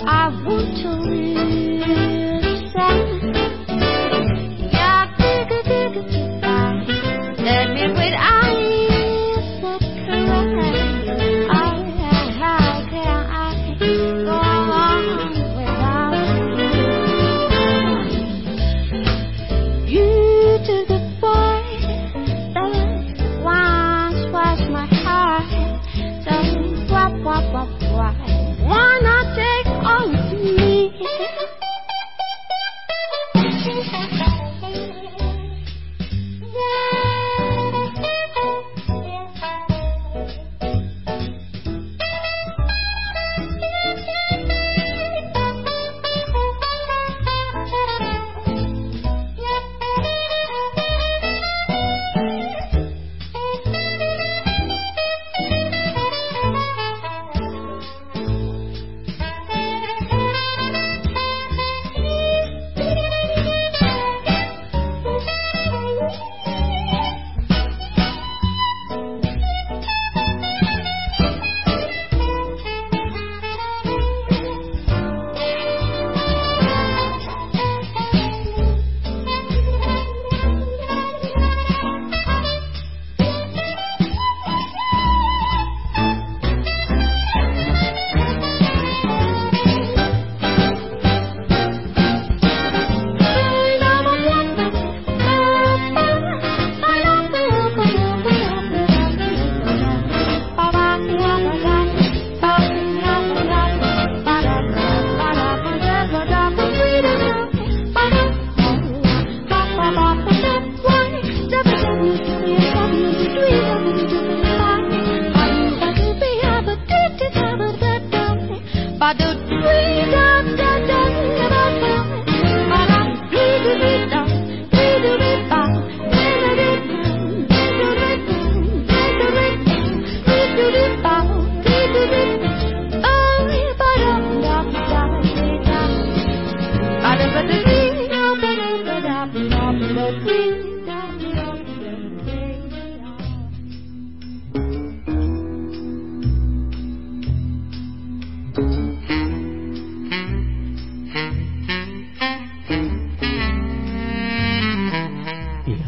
I want to live.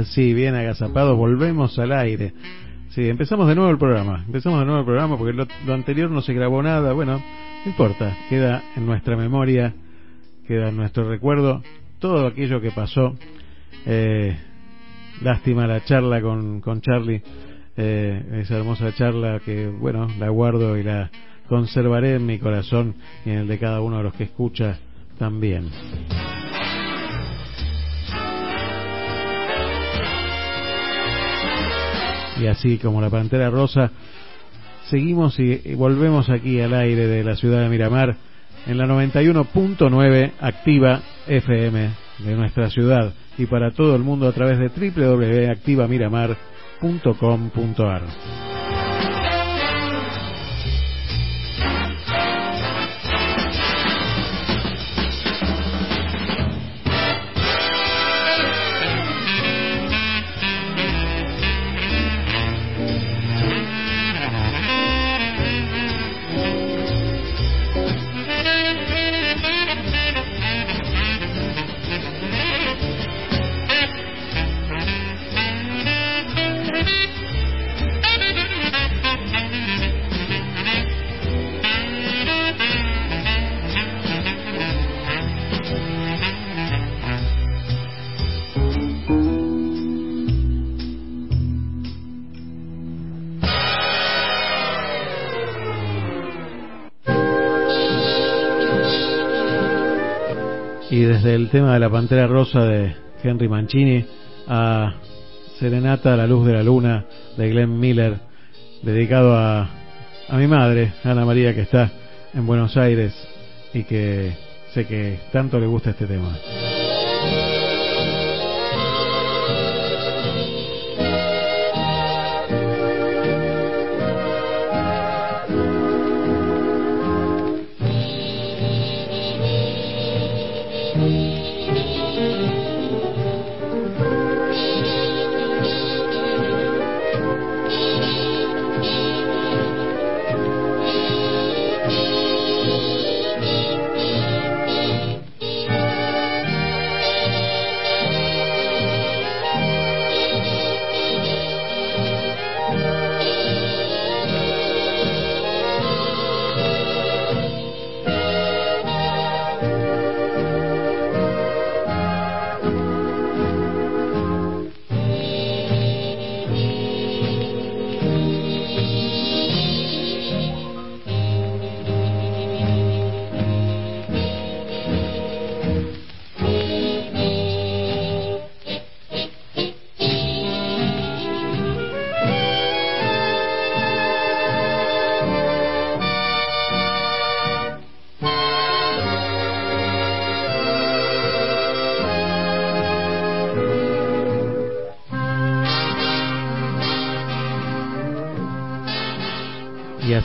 volvemos al aire. Sí, empezamos de nuevo el programa. Empezamos de nuevo el programa porque lo, anterior no se grabó nada. Bueno, no importa, queda en nuestra memoria, queda en nuestro recuerdo todo aquello que pasó. Eh, lástima la charla con, con Charlie, eh, esa hermosa charla que, bueno, la guardo y la conservaré en mi corazón y en el de cada uno de los que escucha también. Y así como la Pantera Rosa, seguimos y volvemos aquí al aire de la ciudad de Miramar en la 91.9 activa FM de nuestra ciudad y para todo el mundo a través de www.activamiramar.com.ar. tema de la Pantera Rosa de Henry Mancini a Serenata a la Luz de la Luna de Glenn Miller, dedicado a, a mi madre, Ana María, que está en Buenos Aires y que sé que tanto le gusta este tema.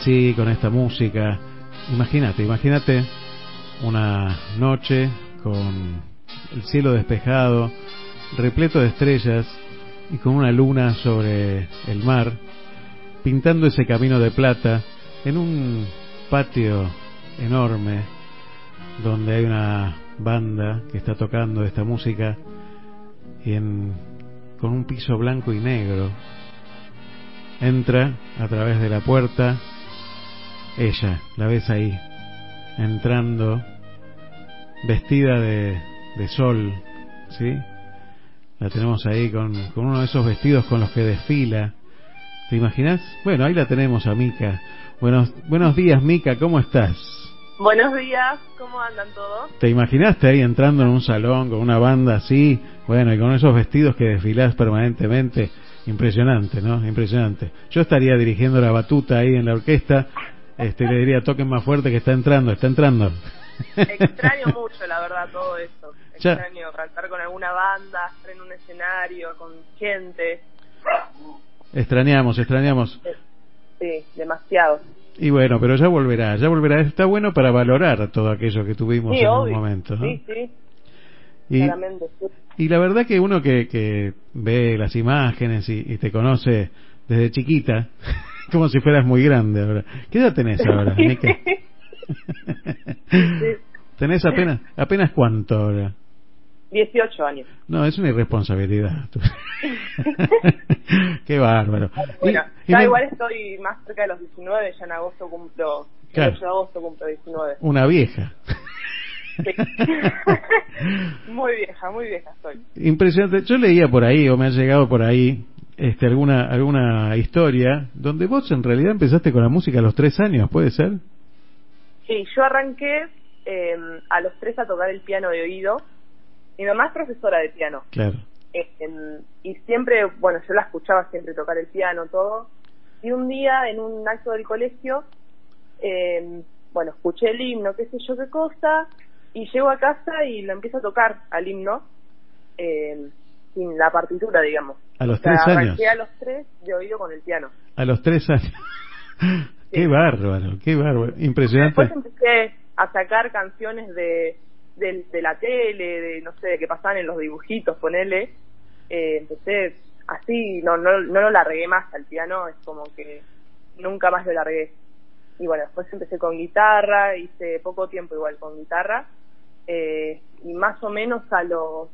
Así, con esta música. Imagínate, imagínate una noche con el cielo despejado, repleto de estrellas y con una luna sobre el mar, pintando ese camino de plata en un patio enorme donde hay una banda que está tocando esta música y en, con un piso blanco y negro entra a través de la puerta ella, la ves ahí, entrando vestida de, de sol, ¿sí? La tenemos ahí con, con uno de esos vestidos con los que desfila. ¿Te imaginas? Bueno, ahí la tenemos a Mica. Buenos, buenos días, Mica, ¿cómo estás? Buenos días, ¿cómo andan todos? ¿Te imaginaste ahí entrando en un salón con una banda así? Bueno, y con esos vestidos que desfilás permanentemente. Impresionante, ¿no? Impresionante. Yo estaría dirigiendo la batuta ahí en la orquesta. Este, le diría, toquen más fuerte que está entrando, está entrando. Extraño mucho, la verdad, todo esto. Extraño cantar con alguna banda, estar en un escenario, con gente. Extrañamos, extrañamos. Sí, demasiado. Y bueno, pero ya volverá, ya volverá. Está bueno para valorar todo aquello que tuvimos en un momento, Sí, sí. Y, y la verdad que uno que, que ve las imágenes y, te conoce desde chiquita, como si fueras muy grande ahora. ¿Qué edad tenés ahora, ¿Tenés apenas, apenas cuánto ahora? 18 años. No, es una irresponsabilidad. Qué bárbaro. Bueno, ya igual estoy más cerca de los 19, ya en agosto cumplo, claro. el 8 de agosto cumplo 19. Una vieja. muy vieja, muy vieja estoy. Impresionante. Yo leía por ahí, o me ha llegado por ahí, este, alguna, alguna historia donde vos en realidad empezaste con la música a los tres años, ¿puede ser? Sí, yo arranqué eh, a los tres a tocar el piano de oído. Mi mamá es profesora de piano. Claro. Eh, y siempre, bueno, yo la escuchaba siempre tocar el piano, todo. Y un día, en un acto del colegio, eh, bueno, escuché el himno, qué sé yo qué cosa, y llego a casa y lo empiezo a tocar al himno, eh, sin la partitura, digamos. A los tres años. a los tres de oído con el piano. A los tres años. Qué bárbaro, qué bárbaro, impresionante. Después empecé a sacar canciones de, de, la tele, de no sé, que pasaban en los dibujitos, ponele. Eh, empecé así, no, no, no lo largué más al piano, es como que nunca más lo largué. Y bueno, después empecé con guitarra, hice poco tiempo igual con guitarra, eh, y más o menos a los,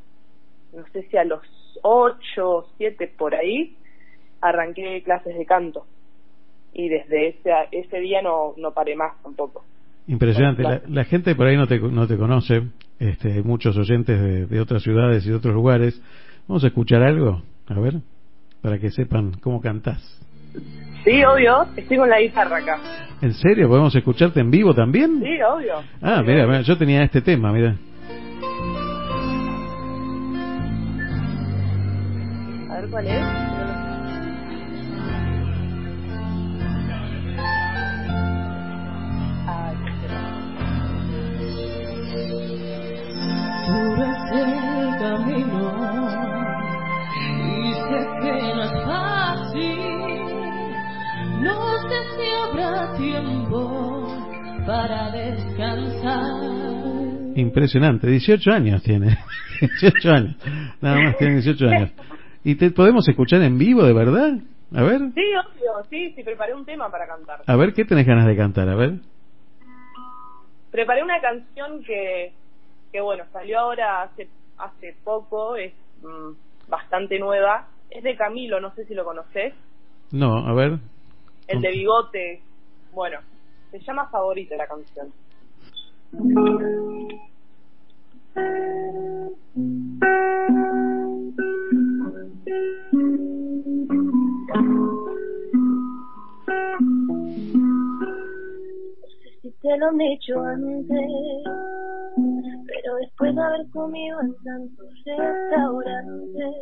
no sé si a los ocho, siete por ahí, arranqué clases de canto y desde ese, ese día no, no paré más tampoco. Impresionante. La, gente por ahí no te, no te conoce, este, hay muchos oyentes de, de, otras ciudades y de otros lugares. Vamos a escuchar algo, a ver, para que sepan cómo cantás. Sí, obvio, estoy con la guitarra acá. ¿En serio? ¿Podemos escucharte en vivo también? Sí, obvio. Ah, mira, mira, yo tenía este tema, mira. Ver cuál es. para descansar. Impresionante, 18 años tiene. 18 años. Nada más tiene 18 años. ¿Y te podemos escuchar en vivo, de verdad? A ver. Sí, obvio, sí, sí, preparé un tema para cantar. A ver, ¿qué tenés ganas de cantar? A ver. Preparé una canción que, que bueno, salió ahora hace, hace poco, es mm, bastante nueva. Es de Camilo, no sé si lo conoces. No, a ver. El de bigote. Bueno, se llama Favorita la canción. Te lo han dicho antes, pero después de haber comido en tantos restaurantes,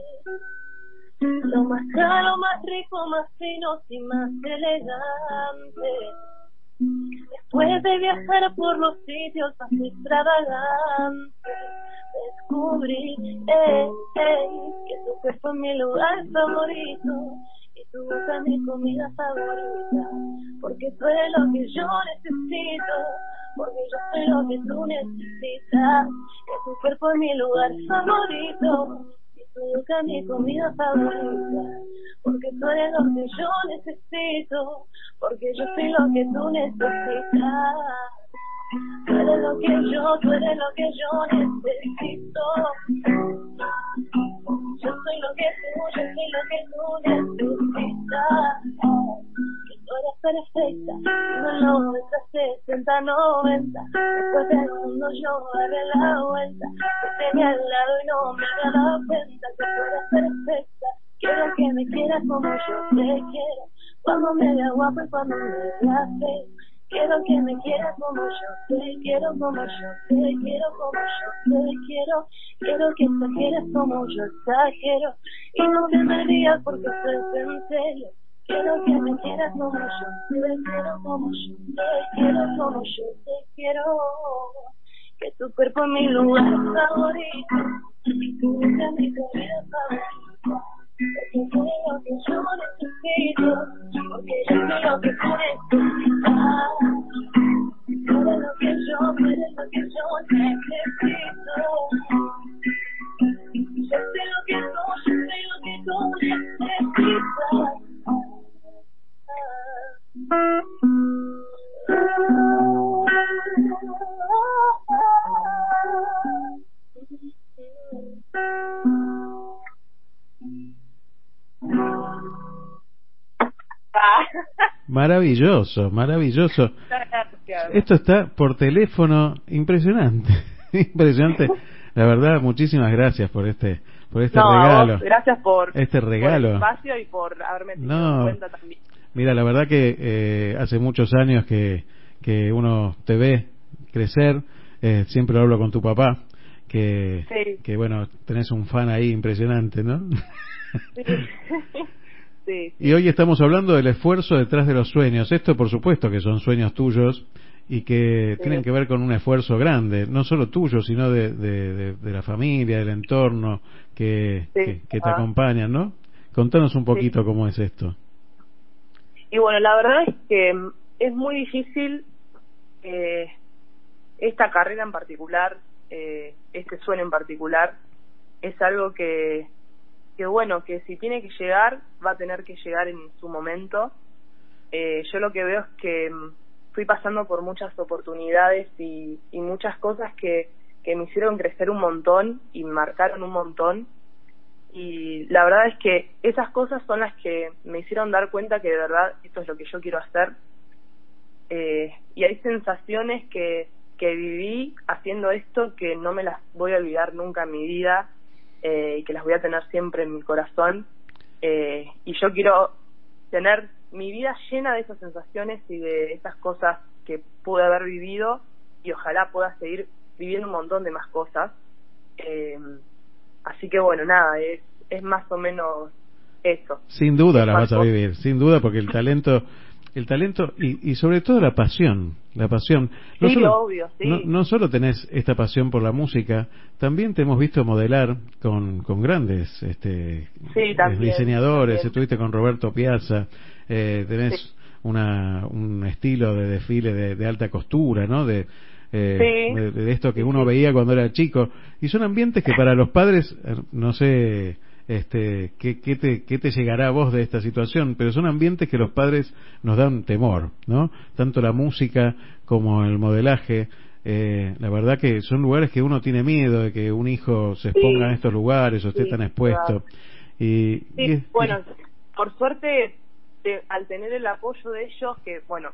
lo más caro, más rico, más fino y más elegante Después de viajar por los sitios más extravagantes, descubrí eh, eh, que tu cuerpo es mi lugar favorito y tu boca es mi comida favorita, porque tú eres lo que yo necesito, porque yo soy lo que tú necesitas, que tu cuerpo es mi lugar favorito, y tu boca mi comida favorita, porque tú eres lo que yo necesito, porque yo soy lo que tú necesitas. Tú eres lo que yo, tú eres lo que yo necesito. Yo soy lo que tú, yo soy lo que tú necesitas. Que tú eres perfecta, no 90, 60, 90. Después del mundo yo daré la vuelta. Que esté al lado y no me haga la cuenta. Que tú eres perfecta, quiero que me quieras como yo te quiero. Cuando me vea guapo y cuando me vea feo. Quiero que me quieras como yo te quiero, como yo te quiero, como yo te quiero. Quiero que me quieras como yo exagero. Y no te me rías porque estoy en serio. Quiero que me quieras como yo te quiero, como yo te quiero, como yo te quiero. Que tu cuerpo es mi lugar favorito. Y tu boca es mi comida favorita. Porque tú Maravilloso, maravilloso. Esto está por teléfono, impresionante, impresionante. La verdad, muchísimas gracias por este, por este No, regalo. vos, gracias por, Este por regalo. el espacio y por haberme tenido No. en cuenta también. Mira, la verdad que eh, hace muchos años que, que uno te ve crecer, eh, siempre lo hablo con tu papá, que, Sí. que bueno, tenés un fan ahí impresionante, ¿no? Sí. sí. y hoy estamos hablando del esfuerzo detrás de los sueños. Esto, por supuesto, que son sueños tuyos y que Sí. tienen que ver con un esfuerzo grande, no solo tuyo, sino de, de, de- de la familia, del entorno que, que, que te Ah. acompañan, ¿no? Contanos un poquito cómo es esto. Y bueno, la verdad es que es muy difícil eh, esta carrera en particular, eh, este sueño en particular, es algo que, que bueno, que si tiene que llegar, va a tener que llegar en su momento. Eh, yo lo que veo es que mm, fui pasando por muchas oportunidades y, muchas cosas que, que me hicieron crecer un montón y marcaron un montón. Y la verdad es que esas cosas son las que me hicieron dar cuenta que de verdad esto es lo que yo quiero hacer. Eh, y hay sensaciones que, que viví haciendo esto que no me las voy a olvidar nunca en mi vida eh, y que las voy a tener siempre en mi corazón Eh, y yo quiero tener mi vida llena de esas sensaciones y de esas cosas que pude haber vivido y ojalá pueda seguir viviendo un montón de más cosas. Eh, así que bueno nada es es más o menos eso. Sin duda la vas a vivir, sin duda, porque el talento, el talento y, y sobre todo la pasión, la pasión. Sí, obvio, sí. No, no solo tenés esta pasión por la música, también te hemos visto modelar con, con grandes este, Sí, también, diseñadores, también. estuviste con Roberto Piazza, eh, tenés una, un estilo de desfile de, de alta costura, ¿no? De, eh, de, de esto que uno veía cuando era chico. Y son ambientes que para los padres, eh, no sé este, ¿qué, qué te, qué te llegará a vos de esta situación, pero son ambientes que los padres nos dan temor, ¿no? Tanto la música como el modelaje. eh, la verdad que son lugares que uno tiene miedo de que un hijo se exponga en estos lugares o esté Sí, tan expuesto. Y, Sí, y es- bueno, por suerte, te- al tener el apoyo de ellos, que bueno,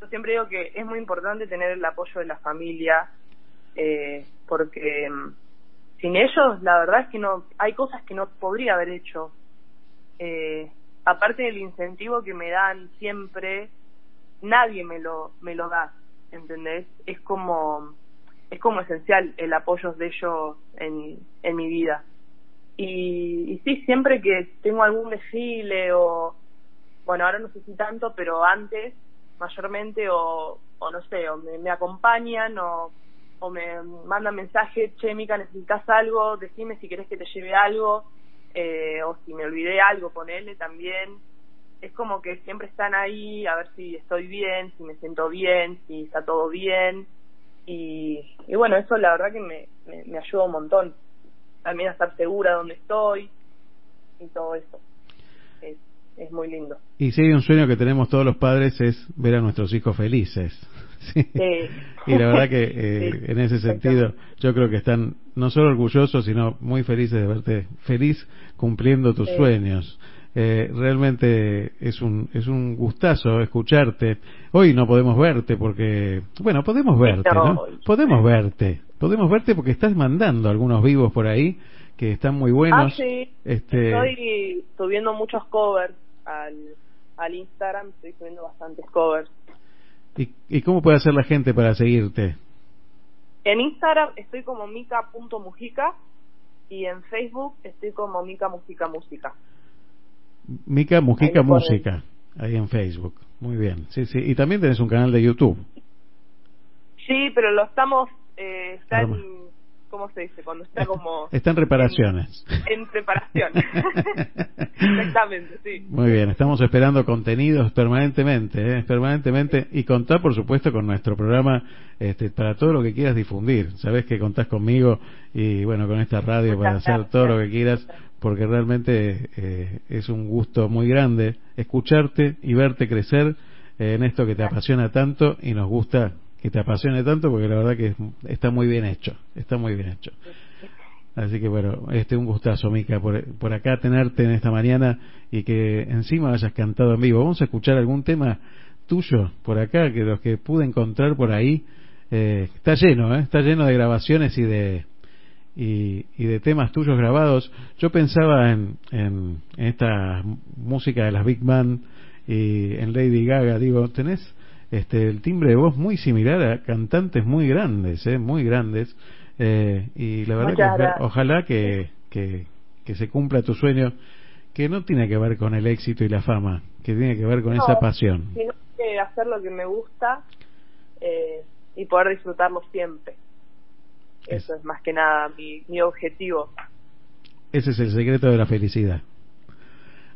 yo siempre digo que es muy importante tener el apoyo de la familia, eh, porque mm, sin ellos, la verdad es que no, hay cosas que no podría haber hecho. Eh, aparte del incentivo que me dan siempre, nadie me lo, me lo da, ¿entendés? Es como, es como esencial el apoyo de ellos en, en mi vida. Y, y sí, siempre que tengo algún desfile o, bueno, ahora no sé si tanto, pero antes, mayormente, o, o no sé, o me, me acompañan o, o me mandan mensaje, che, Mica, necesitas algo, decime si querés que te lleve algo, eh, o si me olvidé algo, ponele también. es como que siempre están ahí a ver si estoy bien, si me siento bien, si está todo bien. Y, y bueno, eso la verdad que me, me, ayuda un montón. También a estar segura de dónde estoy y todo eso. Es, es muy lindo. Y si un sueño que tenemos todos los padres es ver a nuestros hijos felices. Sí. Y la verdad que eh, Sí, en ese sentido yo creo que están no solo orgullosos, sino muy felices de verte feliz cumpliendo tus Sí. sueños. Eh, realmente es un es un gustazo escucharte. Hoy no podemos verte porque bueno, podemos verte. Podemos verte. Podemos verte porque estás mandando algunos vivos por ahí que están muy buenos. Ah, sí. Este Estoy subiendo muchos covers al, al Instagram, estoy subiendo bastantes covers. ¿Y, ¿Y cómo puede hacer la gente para seguirte? En Instagram estoy como mica.mujica y en Facebook estoy como Mica Música Música. Mica Mujica Ahí. Música, ahí en Facebook. Muy bien, sí, sí. Y también tenés un canal de YouTube. Sí, pero lo estamos, eh, está Arma. en, ¿cómo se dice? Cuando está como Está en reparaciones. en preparación. Exactamente, sí. Muy bien, estamos esperando contenidos permanentemente, ¿eh? permanentemente y contar, por supuesto, con nuestro programa este, para todo lo que quieras difundir. Sabes que contás conmigo y bueno, con esta radio para hacer todo lo que quieras, porque realmente eh, es un gusto muy grande escucharte y verte crecer eh, en esto que te apasiona tanto y nos gusta que te apasione tanto, porque la verdad que es- está muy bien hecho, está muy bien hecho. Así que bueno, este un gustazo, Mica, por, por acá tenerte en esta mañana y que encima hayas cantado en vivo. Vamos a escuchar algún tema tuyo por acá, que los que pude encontrar por ahí, eh, está lleno, ¿eh? está lleno de grabaciones y de y, y de temas tuyos grabados. Yo pensaba en, en, en esta música de las Big Band y en Lady Gaga, digo, tenés este el timbre de voz muy similar a cantantes muy grandes, ¿eh? muy grandes. Eh, y la verdad que Muchas ojalá que, que, que se cumpla tu sueño, que no tiene que ver con el éxito y la fama, que tiene que ver con No, esa pasión. Sino que hacer lo que me gusta eh, y poder disfrutarlo siempre. Es- Eso es más que nada mi, mi objetivo. Ese es el secreto de la felicidad.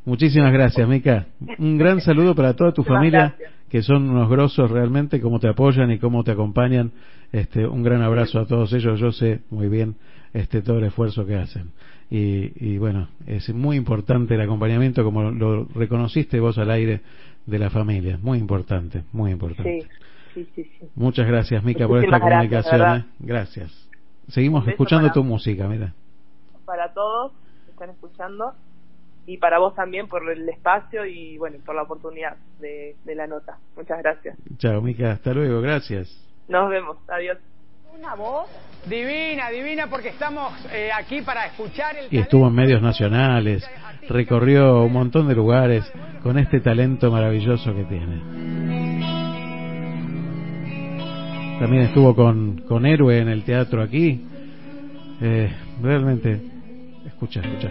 Muchísimas gracias, Mica. Un gran saludo para toda tu familia, gracias. que son unos grosos realmente, cómo te apoyan y cómo te acompañan. Este, un gran abrazo a todos ellos. Yo sé muy bien este todo el esfuerzo que hacen. Y, y bueno, es muy importante el acompañamiento, como lo reconociste vos al aire de la familia. Muy importante, muy importante. Sí, sí, sí, sí. Muchas gracias, Mica, por esta gracias, comunicación. verdad. ¿eh? Gracias. Seguimos escuchando para- tu música, mira. Para todos que están escuchando y para vos también por el espacio y bueno, por la oportunidad de, de la nota. Muchas gracias. Chao, Mica. Hasta luego. Gracias. Nos vemos. Adiós. Una voz divina, divina, porque estamos eh, aquí para escuchar el y estuvo en medios nacionales, recorrió un montón de lugares con este talento maravilloso que tiene. También estuvo con, con Héroe en el teatro aquí. Eh, realmente, escucha, escucha.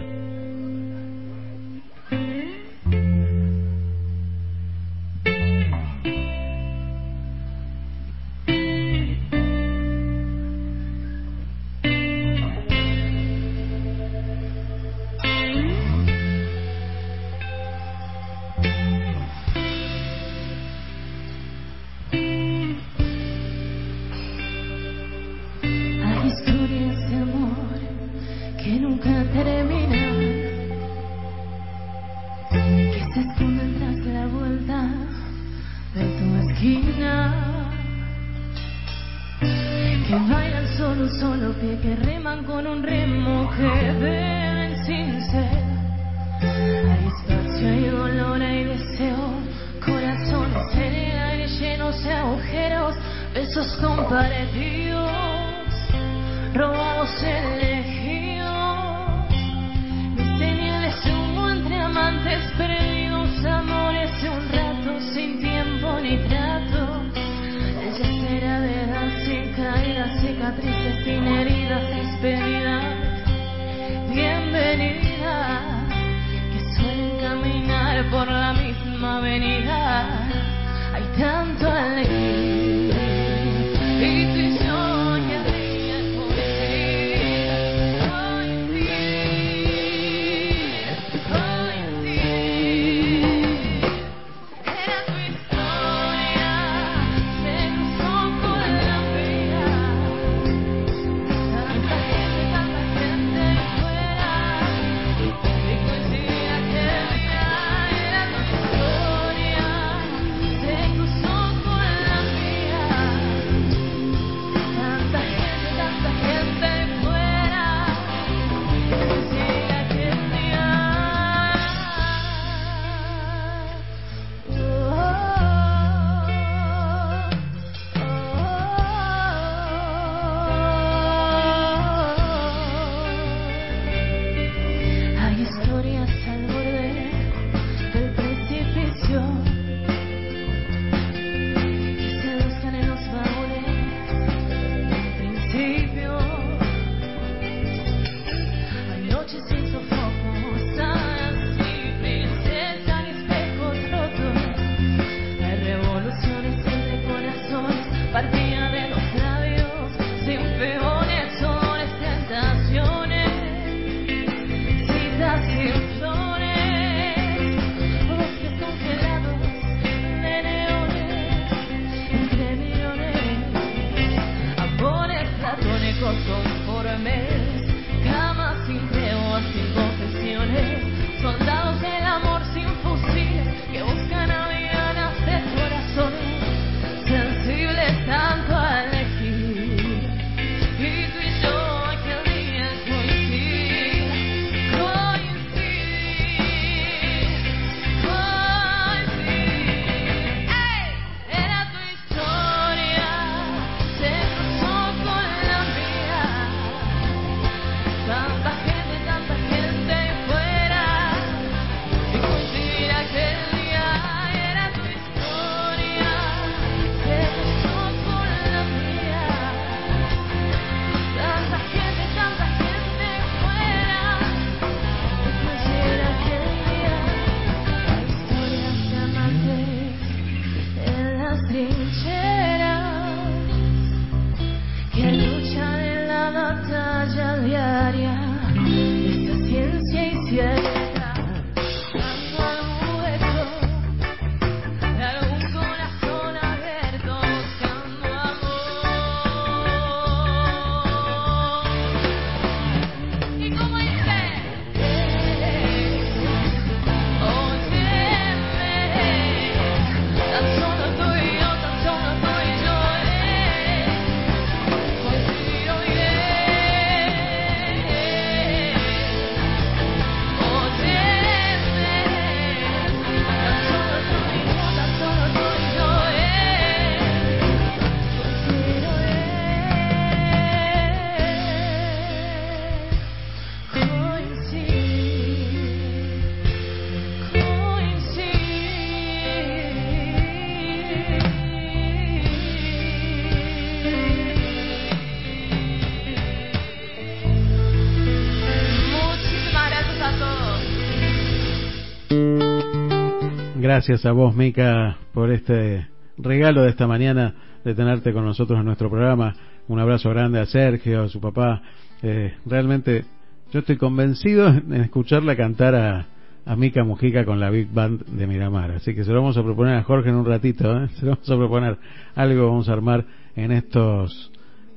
Gracias a vos, Mica, por este regalo de esta mañana de tenerte con nosotros en nuestro programa. Un abrazo grande a Sergio, a su papá. Eh, realmente yo estoy convencido en escucharla cantar a, a Mica Mujica con la Big Band de Miramar. Así que se lo vamos a proponer a Jorge en un ratito. ¿eh? Se lo vamos a proponer algo vamos a armar en estos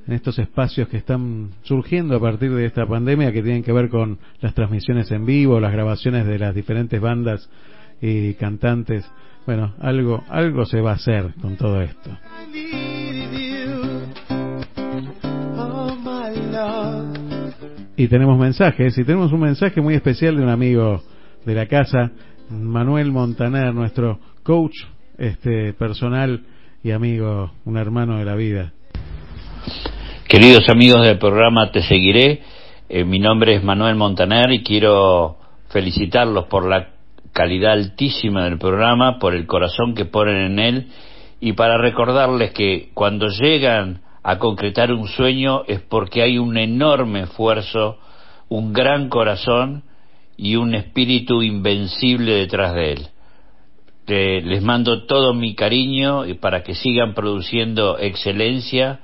en estos espacios que están surgiendo a partir de esta pandemia que tienen que ver con las transmisiones en vivo, las grabaciones de las diferentes bandas y cantantes. Bueno, algo, algo se va a hacer con todo esto. Y tenemos mensajes, y tenemos un mensaje muy especial de un amigo de la casa, Manuel Montaner, nuestro coach este personal y amigo, un hermano de la vida. Queridos amigos del programa Te Seguiré, eh, mi nombre es Manuel Montaner y quiero felicitarlos por la calidad altísima del programa, por el corazón que ponen en él y para recordarles que cuando llegan a concretar un sueño es porque hay un enorme esfuerzo, un gran corazón y un espíritu invencible detrás de él. les mando todo mi cariño y para que sigan produciendo excelencia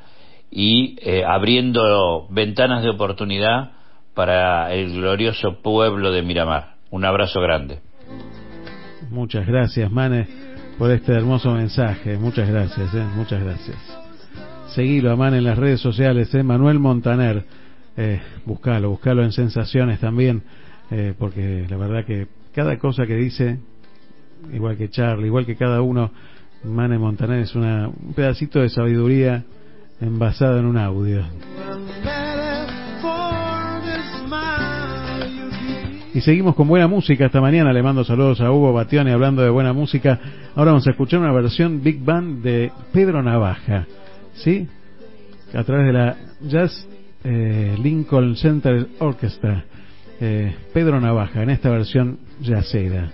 y eh, abriendo ventanas de oportunidad para el glorioso pueblo de Miramar. Un abrazo grande. Muchas gracias, Mane, por este hermoso mensaje. Muchas gracias, eh, muchas gracias. Seguilo a Mane en las redes sociales, eh, Manuel Montaner. Eh, buscalo, buscalo en sensaciones también, eh, porque la verdad que cada cosa que dice, igual que Charlie, igual que cada uno, Mane Montaner es una, un pedacito de sabiduría envasada en un audio. Y seguimos con buena música esta mañana. Le mando saludos a Hugo Bationi hablando de buena música. Ahora vamos a escuchar una versión Big Band de Pedro Navaja. ¿Sí? A través de la Jazz eh, Lincoln Center Orchestra. Eh, Pedro Navaja en esta versión jazzera.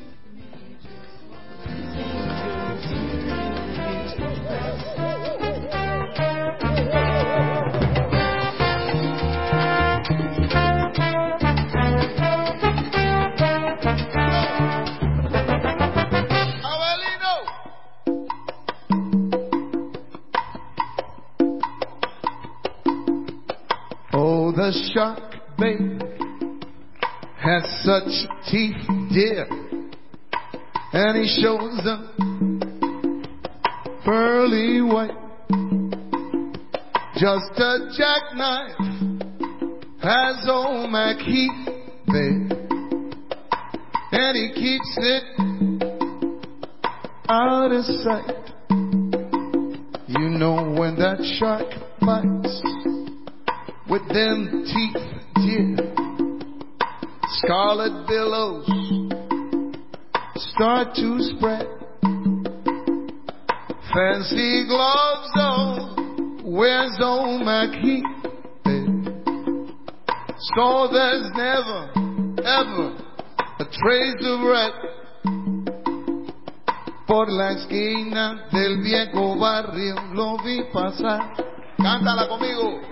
The shark bait has such teeth, dear, and he shows them pearly white. just a jackknife has old Mac Heath there, and he keeps it out of sight. You know when that shark bites with them teeth, dear, scarlet billows start to spread. Fancy gloves, on, where's old Heath? So there's never, ever a trace of red por la esquina del viejo barrio lo vi pasar. Cántala conmigo.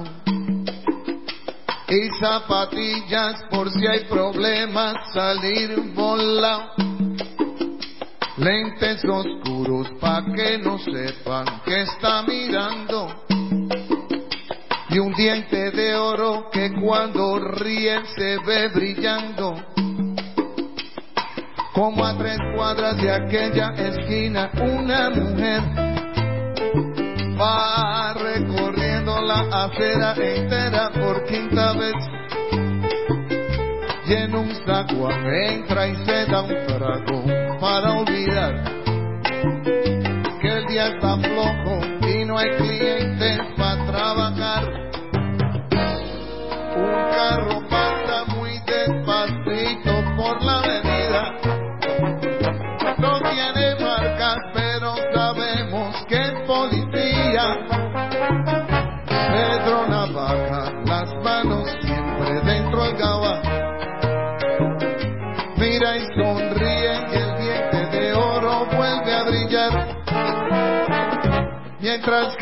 Y zapatillas por si hay problemas salir volado. Lentes oscuros pa' que no sepan que está mirando. Y un diente de oro que cuando ríe se ve brillando. Como a tres cuadras de aquella esquina, una mujer va recorriendo la acera entera por quinta vez. Y en un saguán entra y se da un trago para olvidar que el día está flojo y no hay clientes para trabajar. Un carro pasa muy despacito por la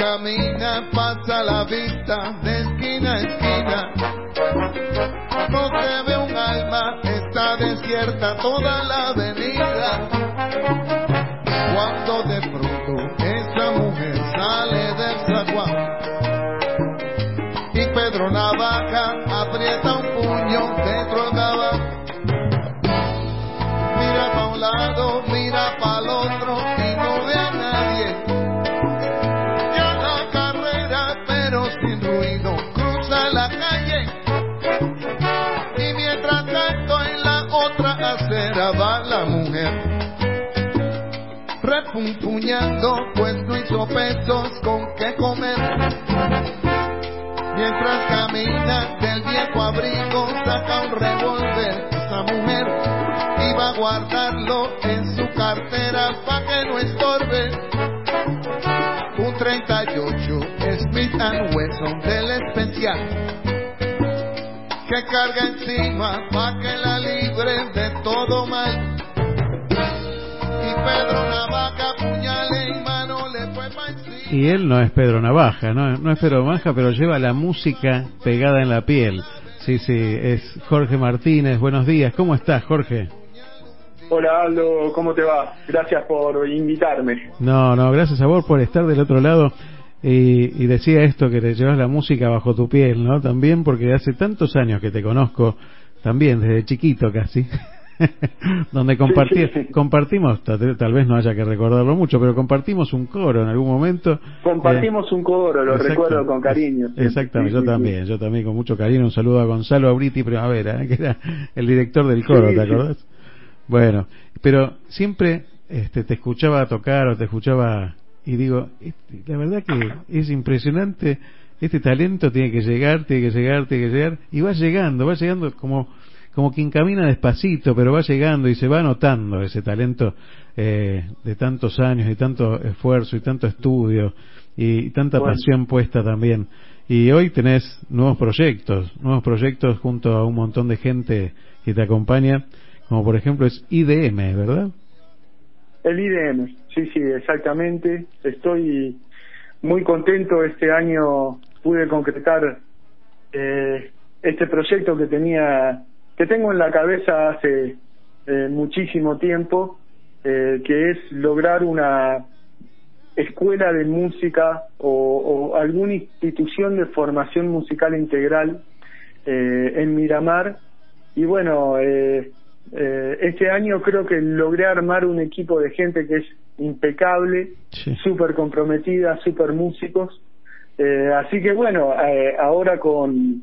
camina pasa la vista de esquina a esquina. No se ve un alma, está desierta toda la avenida. Cuando de pronto esa mujer sale del zaguán y Pedro Navaja aprieta un puño dentro del. Mira pa' un lado, Refunfuñando, pues no hizo pesos con qué comer. Mientras camina del viejo abrigo, saca un revólver esa mujer va a guardarlo en su cartera pa' que no estorbe. Un 38 Smith Wesson del especial que carga encima pa' que la libre de todo mal. Y él no es Pedro Navaja, no, no es Pedro Navaja, pero lleva la música pegada en la piel. Sí, sí, es Jorge Martínez. Buenos días, ¿cómo estás, Jorge? Hola Aldo, ¿cómo te va? Gracias por invitarme. No, no, gracias a vos por estar del otro lado. Y, y decía esto que te llevas la música bajo tu piel, ¿no? También porque hace tantos años que te conozco, también desde chiquito casi, donde compartí, Sí, sí, sí. compartimos, tal, tal vez no haya que recordarlo mucho, pero compartimos un coro en algún momento. Compartimos un coro, lo Exacto. recuerdo con cariño. Exactamente, yo también, yo también con mucho cariño. Un saludo a Gonzalo Abriti Primavera, ¿eh? que era el director del coro, ¿te acordás? Bueno, pero siempre este, te escuchaba tocar o te escuchaba y digo, este, la verdad que es impresionante, este talento tiene que llegar, tiene que llegar, tiene que llegar, y va llegando, va llegando como como quien camina despacito, pero va llegando y se va notando ese talento eh, de tantos años y tanto esfuerzo y tanto estudio y tanta Bueno. pasión puesta también. Y hoy tenés nuevos proyectos, nuevos proyectos junto a un montón de gente que te acompaña, como por ejemplo es IDM, ¿verdad? El IDM, sí, sí, exactamente. Estoy muy contento. Este año pude concretar eh, este proyecto que tenía que tengo en la cabeza hace eh, muchísimo tiempo, eh, que es lograr una escuela de música o, o alguna institución de formación musical integral eh, en Miramar. Y bueno, eh, este año creo que logré armar un equipo de gente que es impecable, Sí. súper comprometida, súper músicos. Así que bueno, ahora con,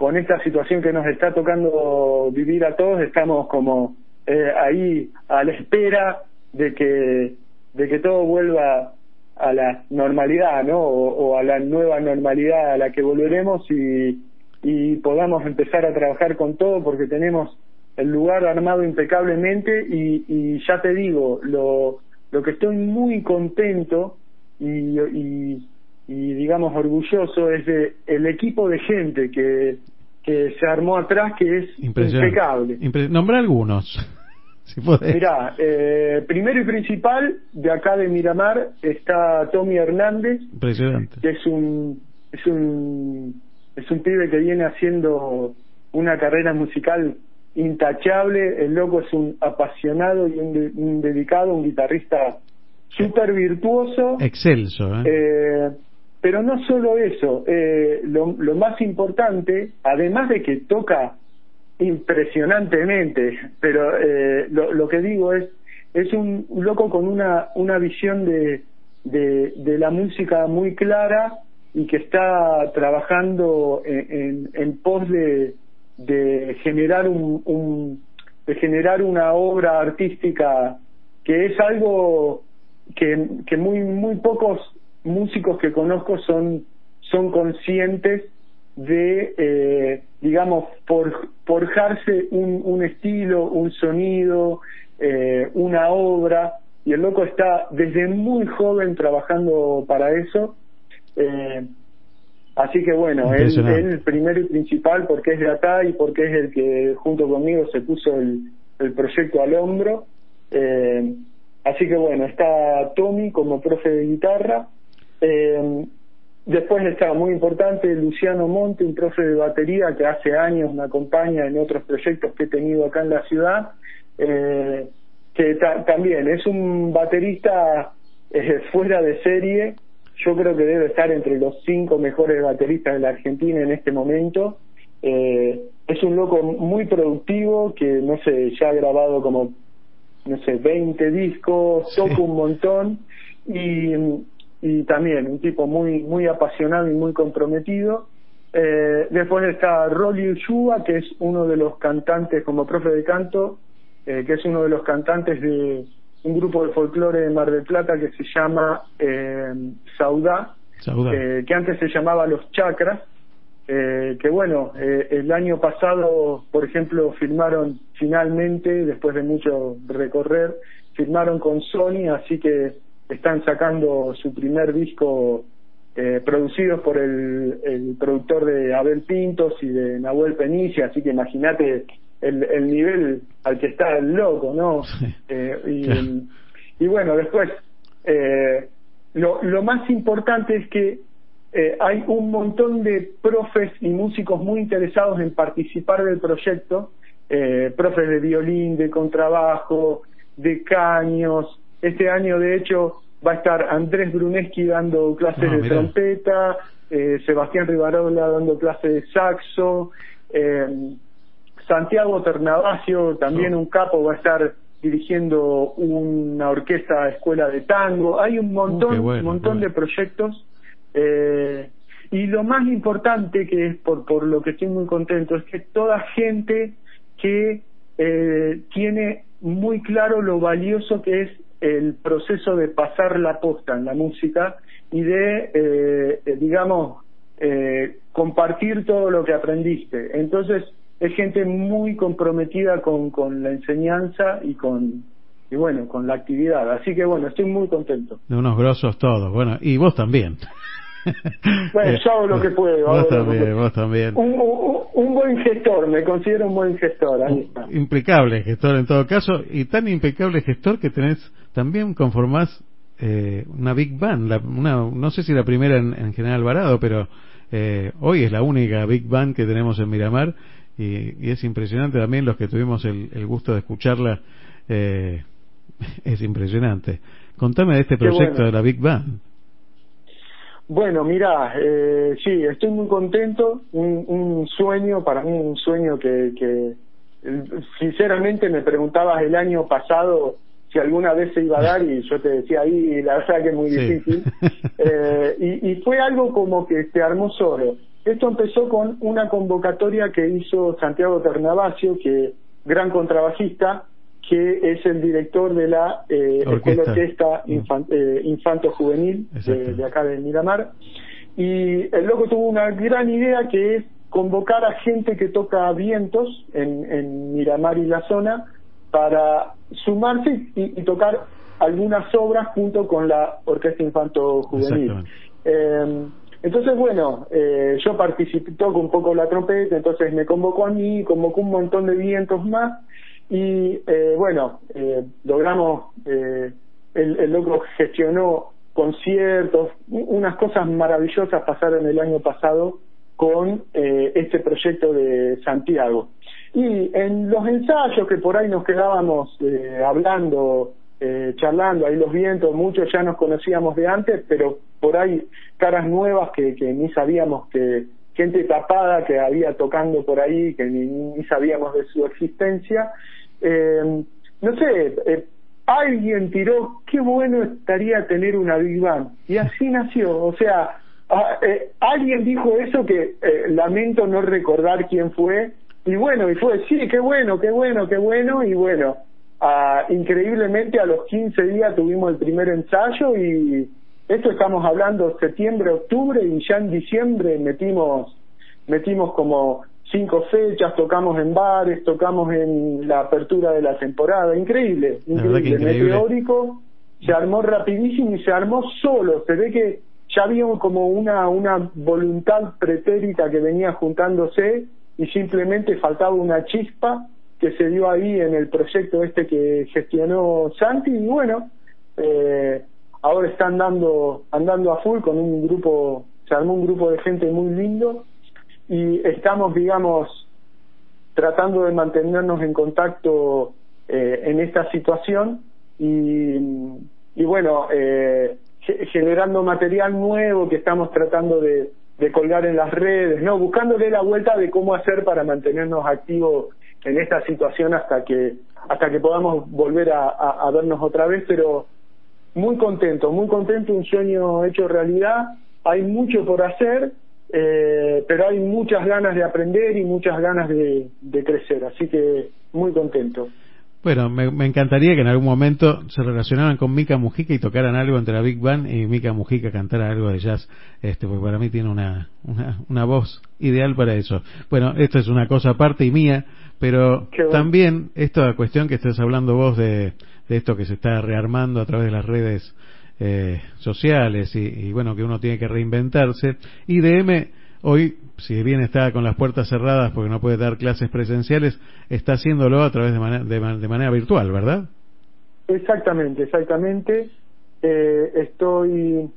con esta situación que nos está tocando vivir a todos, estamos como eh, ahí a la espera de que, de que todo vuelva a la normalidad, ¿no? O, a la nueva normalidad a la que volveremos y, y podamos empezar a trabajar con todo porque tenemos el lugar armado impecablemente y, y ya te digo, lo, lo que estoy muy contento y, y, y digamos orgulloso es de el equipo de gente que, que se armó atrás que es impecable. Impre- Nombra algunos, si podés. Mirá, eh, primero y principal, de acá de Miramar está Tommy Hernández, Impresionante. que es un es un es un pibe que viene haciendo una carrera musical intachable el loco es un apasionado y un, de- un dedicado un guitarrista súper virtuoso Excelso, ¿eh? eh, pero no solo eso, eh, lo, más importante, además de que toca impresionantemente, pero eh, lo, lo que digo es, es un loco con una, una visión de, de, de la música muy clara y que está trabajando en, en, en pos de, de generar un, un de generar una obra artística que es algo que, que muy muy pocos músicos que conozco son son conscientes de eh, digamos por, forjarse un, un estilo un sonido eh, una obra. Y el loco está desde muy joven trabajando para eso. Eh, así que bueno él, él primero y principal porque es de acá y porque es el que junto conmigo se puso el, el proyecto al hombro. Eh, así que bueno está Tommy como profe de guitarra eh, después está muy importante Luciano Monte un profe de batería que hace años me acompaña en otros proyectos que he tenido acá en la ciudad eh, que ta- también es un baterista eh, fuera de serie yo creo que debe estar entre los cinco mejores bateristas de la Argentina en este momento. Eh, es un loco muy productivo que, no sé, ya ha grabado como, no sé, 20 discos, Sí. toca un montón y, y también un tipo muy, muy apasionado y muy comprometido. Eh, después está Rolly Ushua, que es uno de los cantantes como profe de canto, eh, que es uno de los cantantes de un grupo de folclore de Mar del Plata que se llama eh, Saudá, eh, que antes se llamaba Los Chakras, eh, que bueno, eh, el año pasado, por ejemplo, firmaron finalmente, después de mucho recorrer, firmaron con Sony, así que están sacando su primer disco eh, producidos por el, el productor de Abel Pintos y de Nahuel Penicia, así que imagínate el, el nivel al que está el loco, ¿no? Sí. Eh, y, Claro. y bueno, después, eh, lo, lo más importante es que eh, hay un montón de profes y músicos muy interesados en participar del proyecto, eh, profes de violín, de contrabajo, de caños. Este año, de hecho, va a estar Andrés Bruneski dando clases Ah, de mirá. trompeta, eh, Sebastián Rivarola dando clases de saxo, eh, Santiago Ternavasio, también Oh. un capo, va a estar dirigiendo una orquesta escuela de tango. Hay un montón, Uh, bueno, montón de proyectos. eh, y lo más importante, que es por, por lo que estoy muy contento, es que toda gente que eh, tiene muy claro lo valioso que es el proceso de pasar la posta en la música y de, eh, eh, digamos, eh, compartir todo lo que aprendiste. Entonces, es gente muy comprometida con, con la enseñanza y con, y bueno, con la actividad. Así que bueno, estoy muy contento. De unos grosos todos. Bueno, y vos también. Bueno, Eh, yo hago lo que puedo, Vos que también, vos también. Un, un, un buen gestor, me considero un buen gestor. Ahí está. impecable gestor en todo caso y tan impecable gestor que tenés también conformás eh, una big band la- una, no sé si la primera en, en General Alvarado pero eh, hoy es la única big band que tenemos en Miramar y, y es impresionante también los que tuvimos el, el gusto de escucharla. Eh, es impresionante. Contame de este proyecto bueno. de la Big Band. Bueno, mira, eh, sí, estoy muy contento, un, un sueño, para mí un sueño que, que sinceramente me preguntabas el año pasado si alguna vez se iba a dar y yo te decía ahí, la verdad que es muy Sí. difícil. Eh, y, y fue algo como que se armó solo. Esto empezó con una convocatoria que hizo Santiago Ternavasio, que gran contrabajista, que es el director de la eh, Orquesta. Mm. Infan- eh, Infanto Juvenil de, acá de Miramar. Y el loco tuvo una gran idea que es convocar a gente que toca vientos en, en Miramar y la zona para sumarse y, y tocar algunas obras junto con la Orquesta Infanto Juvenil. Eh, entonces, bueno, eh, yo participé, toco un poco la trompeta, entonces me convocó a mí, convocó un montón de vientos más y eh, bueno, eh, logramos, eh, el, el loco gestionó conciertos, unas cosas maravillosas pasaron el año pasado con eh, este proyecto de Santiago. Y en los ensayos que por ahí nos quedábamos eh, hablando, eh, charlando, ahí los vientos, muchos ya nos conocíamos de antes, pero por ahí caras nuevas que, que ni sabíamos que, gente tapada que había tocando por ahí, que ni sabíamos de su existencia. Eh, no sé, eh, alguien tiró, qué bueno estaría tener una Big Band. Y así nació, o sea, eh, alguien dijo eso que eh, lamento no recordar quién fue, y bueno, y fue, sí, qué bueno, qué bueno, qué bueno, y bueno, increíblemente a los 15 días tuvimos el primer ensayo y esto estamos hablando septiembre, octubre, y ya en diciembre metimos, metimos como cinco fechas, tocamos en bares, tocamos en la apertura de la temporada, increíble, increíble, increíble. meteórico, se armó rapidísimo y se armó solo, se ve que ya había como una, una voluntad pretérita que venía juntándose y simplemente faltaba una chispa que se dio ahí en el proyecto este que gestionó Santi. Y bueno, eh, ahora está andando, andando a full con un grupo, se armó un grupo de gente muy lindo y estamos, digamos, tratando de mantenernos en contacto eh, en esta situación y, y bueno, eh, ge- generando material nuevo que estamos tratando de, de colgar en las redes, no, buscándole la vuelta de cómo hacer para mantenernos activos en esta situación hasta que hasta que podamos volver a- a vernos otra vez, pero muy contento, muy contento, un sueño hecho realidad. Hay mucho por hacer, eh, pero hay muchas ganas de aprender y muchas ganas de, de crecer, así que muy contento. Bueno, me, me encantaría que en algún momento se relacionaran con Mica Mujica y tocaran algo entre la Big Band y Mica Mujica cantara algo de jazz, este, porque para mí tiene una, una, una voz ideal para eso. Bueno, esto es una cosa aparte y mía, pero bueno. también esta cuestión que estás hablando vos de, de esto que se está rearmando a través de las redes eh, sociales y, bueno, que uno tiene que reinventarse. IDM hoy, si bien está con las puertas cerradas porque no puede dar clases presenciales, está haciéndolo a través de, manera de, man- de manera virtual, ¿verdad? Exactamente, exactamente. Eh, estoy,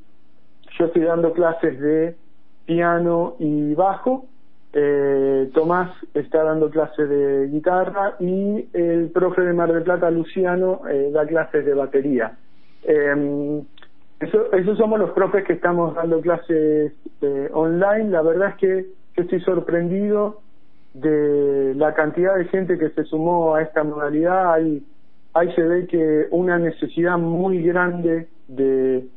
yo estoy dando clases de piano y bajo. Eh, Tomás está dando clases de guitarra y el profe de Mar del Plata, Luciano, eh, da clases de batería. Eh, eso, esos somos los profes que estamos dando clases eh, online. La verdad es que yo estoy sorprendido de la cantidad de gente que se sumó a esta modalidad. Hay, ahí se ve que una necesidad muy grande de,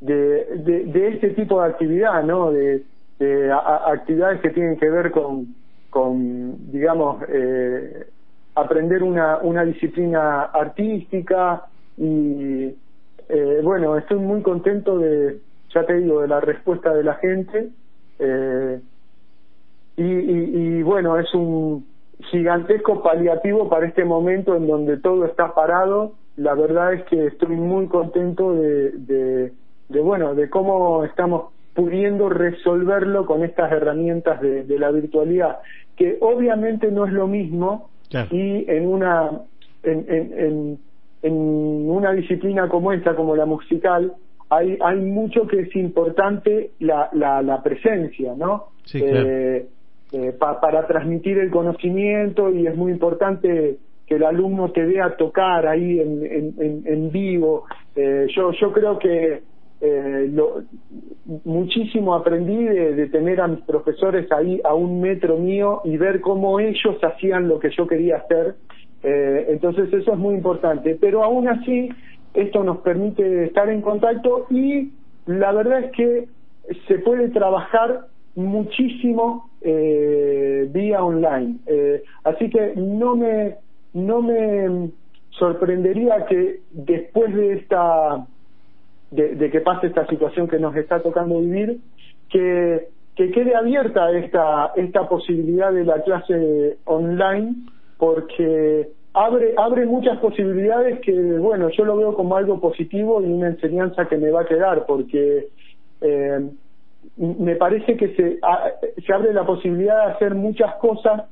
de, de, de este tipo de actividad, ¿no? De, de actividades que tienen que ver con, con digamos, eh, aprender una, una disciplina artística y, eh, bueno, estoy muy contento de, ya te digo, de la respuesta de la gente. Eh, y, y, y bueno, es un gigantesco paliativo para este momento en donde todo está parado. La verdad es que estoy muy contento de, de, de bueno, de cómo estamos pudiendo resolverlo con estas herramientas de, de la virtualidad, que obviamente no es lo mismo Claro. y en una en, en, en, en una disciplina como esta, como la musical, hay, hay mucho que es importante la, la, la presencia, ¿no? Sí, claro. Eh, eh, para transmitir el conocimiento y es muy importante que el alumno te vea tocar ahí en, en, en vivo. Eh, yo, yo creo que eh, lo, muchísimo aprendí de, de, tener a mis profesores ahí a un metro mío y ver cómo ellos hacían lo que yo quería hacer. Eh, entonces eso es muy importante. Pero aún así, esto nos permite estar en contacto y la verdad es que se puede trabajar muchísimo eh, vía online. Eh, así que no me, no me sorprendería que después de esta de, que pase esta situación que nos está tocando vivir, que, que quede abierta esta, esta posibilidad de la clase online, porque abre, abre muchas posibilidades que, bueno, yo lo veo como algo positivo y una enseñanza que me va a quedar, porque eh, me parece que se, se abre la posibilidad de hacer muchas cosas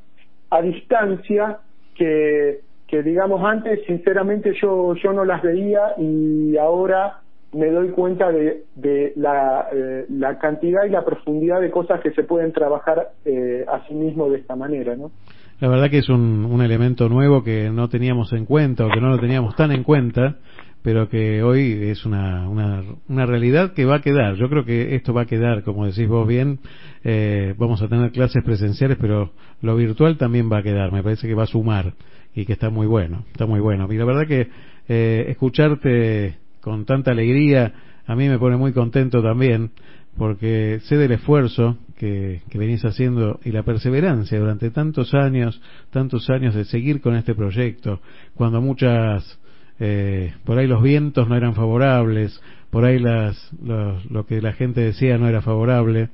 a distancia que, que digamos antes sinceramente yo yo no las veía y ahora me doy cuenta de, de la, eh, la, cantidad y la profundidad de cosas que se pueden trabajar eh, a sí mismo de esta manera, ¿no? La verdad que es un, un elemento nuevo que no teníamos en cuenta o que no lo teníamos tan en cuenta, pero que hoy es una, una, una realidad que va a quedar. Yo creo que esto va a quedar, como decís vos bien, eh, vamos a tener clases presenciales, pero lo virtual también va a quedar. Me parece que va a sumar y que está muy bueno, está muy bueno. Y la verdad que eh, escucharte con tanta alegría, a mí me pone muy contento también, porque sé del esfuerzo que, que venís haciendo y la perseverancia durante tantos años, tantos años de seguir con este proyecto, cuando muchas, eh, por ahí los vientos no eran favorables, por ahí las, lo que la gente decía no era favorable,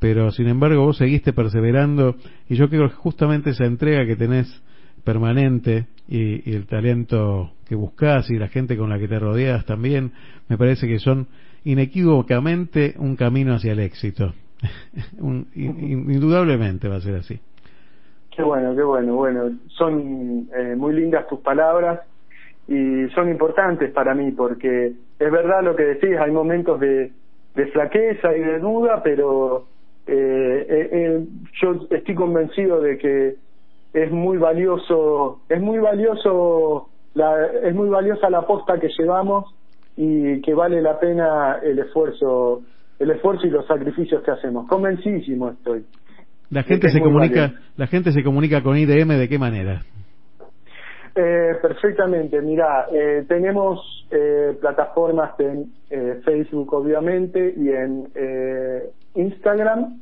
pero sin embargo vos seguiste perseverando y yo creo que justamente esa entrega que tenés permanente y, el talento que buscas y la gente con la que te rodeas también, me parece que son inequívocamente un camino hacia el éxito. indudablemente va a ser así. Qué bueno, qué bueno. Bueno, son eh, muy lindas tus palabras y son importantes para mí porque es verdad lo que decís, hay momentos de, de flaqueza y de duda, pero eh, eh, yo estoy convencido de que es muy valioso, es muy valioso, la, es muy valiosa la aposta que llevamos y que vale la pena el esfuerzo, el esfuerzo y los sacrificios que hacemos. Convencidísimo estoy. La gente se comunica, la gente se comunica con IDM de qué manera? Eh, perfectamente, mira, eh, tenemos eh, plataformas en eh, Facebook obviamente y en eh, Instagram.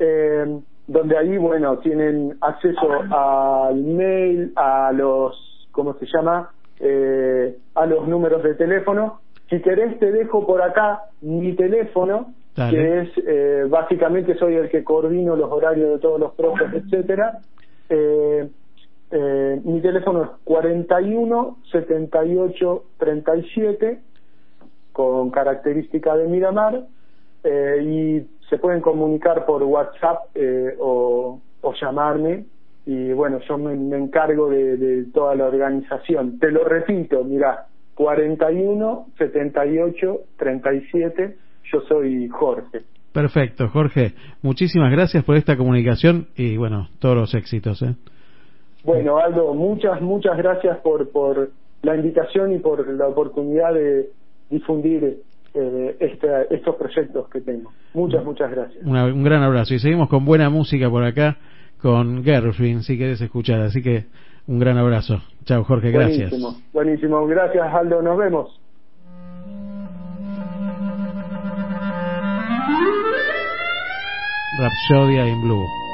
Eh, donde ahí, bueno, tienen acceso al mail, a los, ¿cómo se llama? Eh, a los números de teléfono. Si querés, te dejo por acá mi teléfono, que es, eh, básicamente soy el que coordino los horarios de todos los profes, etcétera. Eh, eh, mi teléfono es 41 78 37 con característica de Miramar eh, y se pueden comunicar por WhatsApp eh, o, o, llamarme y bueno, yo me, encargo de, de, toda la organización. Te lo repito, mira, 41 78 37, yo soy Jorge. Perfecto, Jorge. Muchísimas gracias por esta comunicación y bueno, todos los éxitos. ¿eh? Bueno, Aldo, muchas, muchas gracias por, por la invitación y por la oportunidad de difundir eh, este, estos proyectos que tengo. Muchas, muchas gracias. un gran abrazo. Y seguimos con buena música por acá, con Gershwin, si querés escuchar. Así que un gran abrazo. Chao, Jorge, gracias. Buenísimo, buenísimo. Gracias, Aldo. Nos vemos. Rhapsodia in Blue.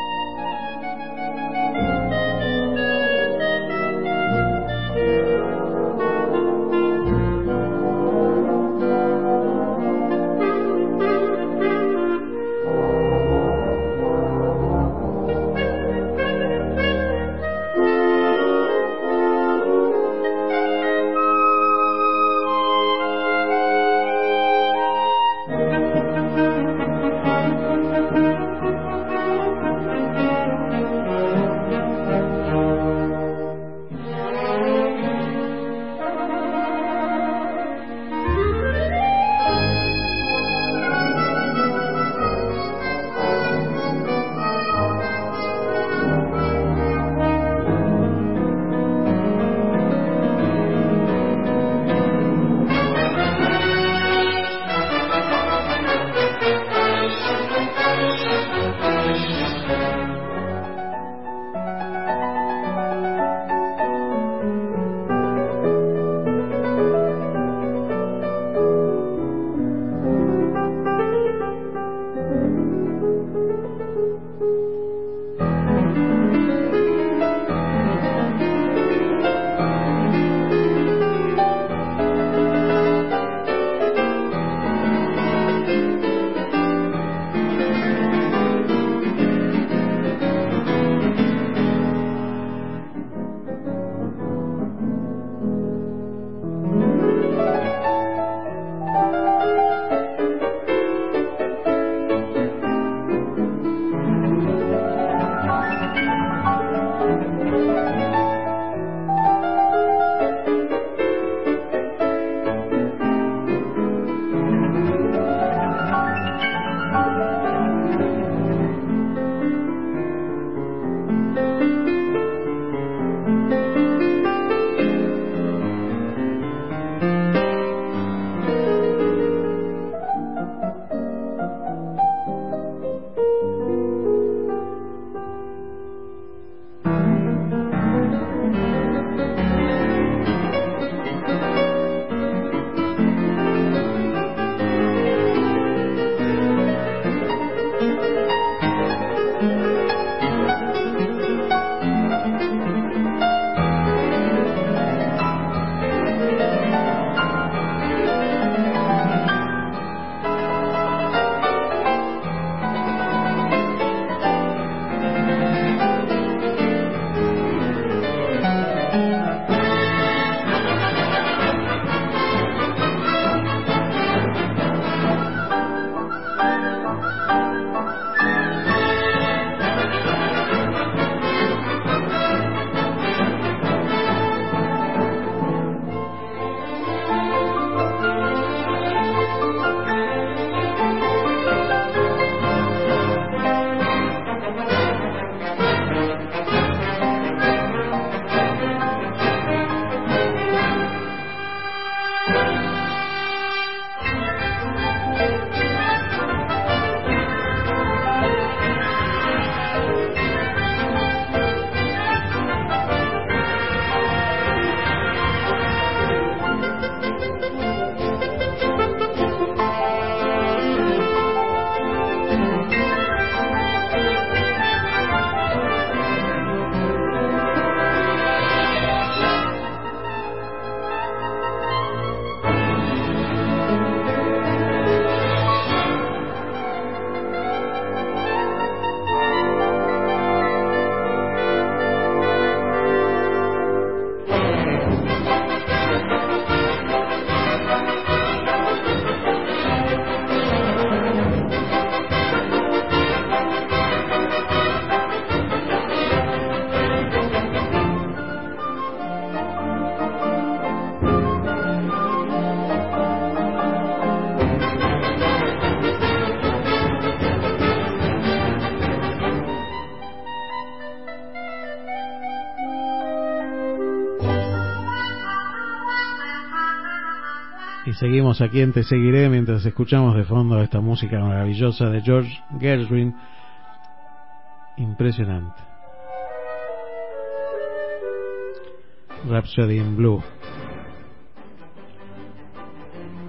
Seguimos aquí en Te Seguiré mientras escuchamos de fondo esta música maravillosa de George Gershwin. Impresionante. Rhapsody in Blue.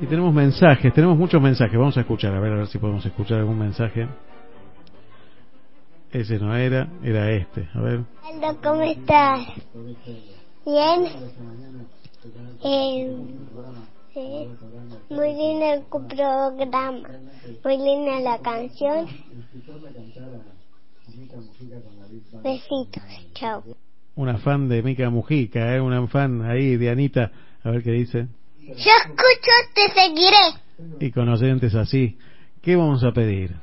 Y tenemos mensajes, tenemos muchos mensajes. Vamos a escuchar, a ver, a ver si podemos escuchar algún mensaje. Ese no era, era este. A ver. Aldo, ¿cómo estás? Bien. Eh, sí. Muy lindo el programa. Muy linda la canción. Besitos. Chao. Una fan de Mica Mujica, ¿eh? una fan ahí de Anita. A ver qué dice. Yo escucho, te seguiré. Y con oyentes así, ¿qué vamos a pedir?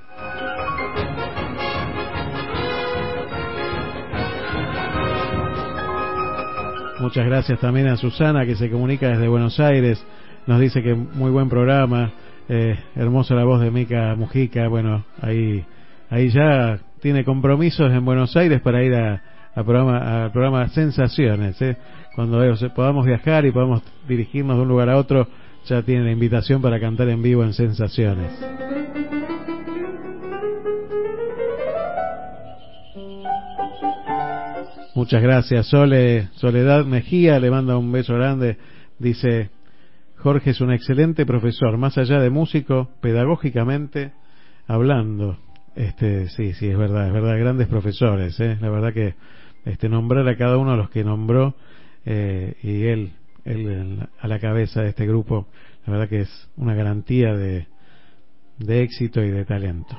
Muchas gracias también a Susana que se comunica desde Buenos Aires. Nos dice que muy buen programa, eh, hermosa la voz de Mica Mujica. Bueno, ahí, ahí ya tiene compromisos en Buenos Aires para ir a, al programa, al programa Sensaciones. ¿eh? Cuando podamos viajar y podamos dirigirnos de un lugar a otro, ya tiene la invitación para cantar en vivo en Sensaciones. Muchas gracias, Sole, Soledad Mejía le manda un beso grande. Dice, Jorge es un excelente profesor, más allá de músico, pedagógicamente hablando. Este, sí, sí, es verdad, es verdad, grandes profesores, ¿eh? la verdad que este nombrar a cada uno de los que nombró eh, y él, él a la cabeza de este grupo, la verdad que es una garantía de, de éxito y de talento.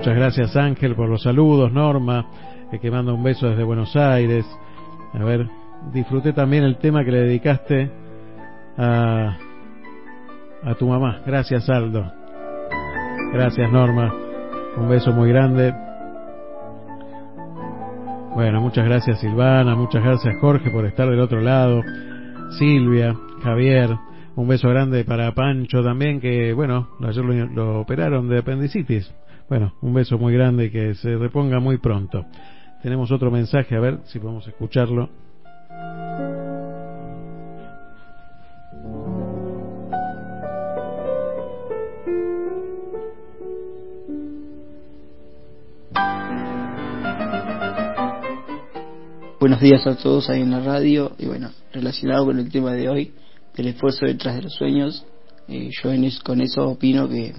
Muchas gracias Ángel por los saludos, Norma, eh, que manda un beso desde Buenos Aires. A ver, disfruté también el tema que le dedicaste a, a tu mamá. Gracias Aldo. Gracias Norma. Un beso muy grande. Bueno, muchas gracias Silvana, muchas gracias Jorge por estar del otro lado. Silvia, Javier, un beso grande para Pancho también, que bueno, ayer lo, lo operaron de apendicitis. Bueno, un beso muy grande y que se reponga muy pronto. Tenemos otro mensaje, a ver si podemos escucharlo. Buenos días a todos ahí en la radio y bueno, relacionado con el tema de hoy, del esfuerzo detrás de los sueños, eh, yo en con eso opino que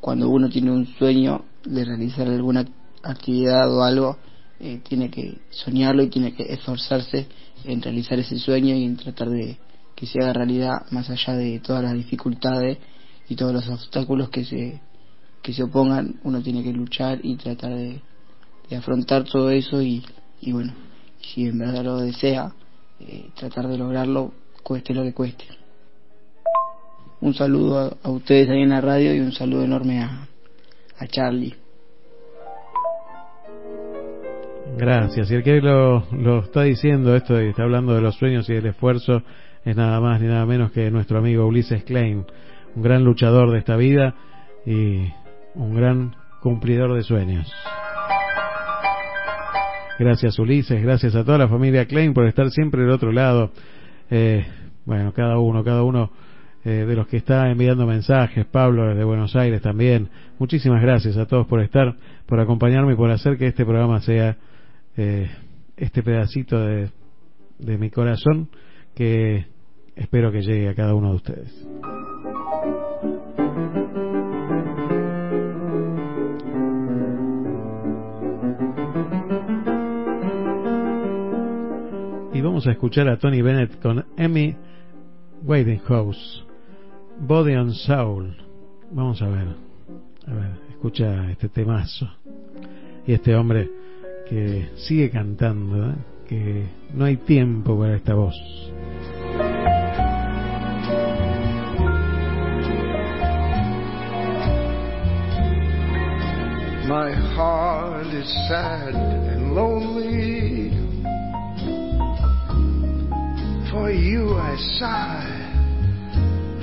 cuando uno tiene un sueño de realizar alguna actividad o algo, eh, tiene que soñarlo y tiene que esforzarse en realizar ese sueño y en tratar de que se haga realidad más allá de todas las dificultades y todos los obstáculos que se que se opongan uno tiene que luchar y tratar de, afrontar todo eso y, y, bueno si en verdad lo desea eh, tratar de lograrlo cueste lo que cueste un saludo a, ustedes ahí en la radio y un saludo enorme a, a Charlie. Gracias. Y el que lo, lo está diciendo, esto está hablando de los sueños y del esfuerzo, es nada más ni nada menos que nuestro amigo Ulises Klein, un gran luchador de esta vida y un gran cumplidor de sueños. Gracias Ulises, gracias a toda la familia Klein por estar siempre del otro lado. Eh, bueno, cada uno, cada uno eh, de los que está enviando mensajes, Pablo desde Buenos Aires también. Muchísimas gracias a todos por estar, por acompañarme y por hacer que este programa sea eh, este pedacito de, de mi corazón que espero que llegue a cada uno de ustedes. Y vamos a escuchar a Tony Bennett con Emmy House. Body and Soul. Vamos a ver. A ver, escucha este temazo. Y este hombre que sigue cantando, ¿eh? que no hay tiempo para esta voz. My heart is sad and lonely. For you I sigh,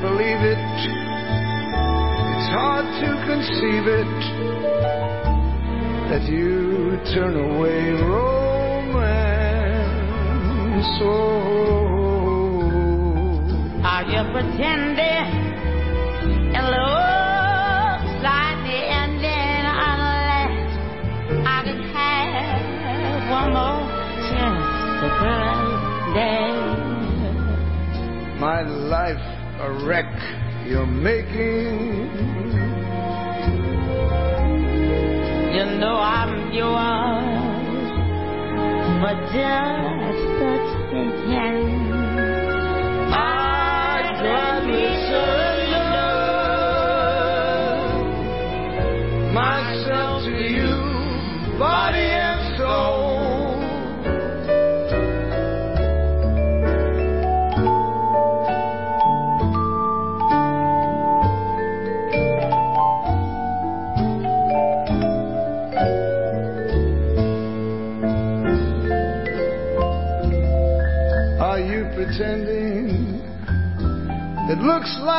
believe it. It's hard to conceive it that you turn away romance. Oh, Are you pretending? It looks like the ending unless I can have one more chance to pretend. my life a wreck you're making. You know I'm yours, but just the taking.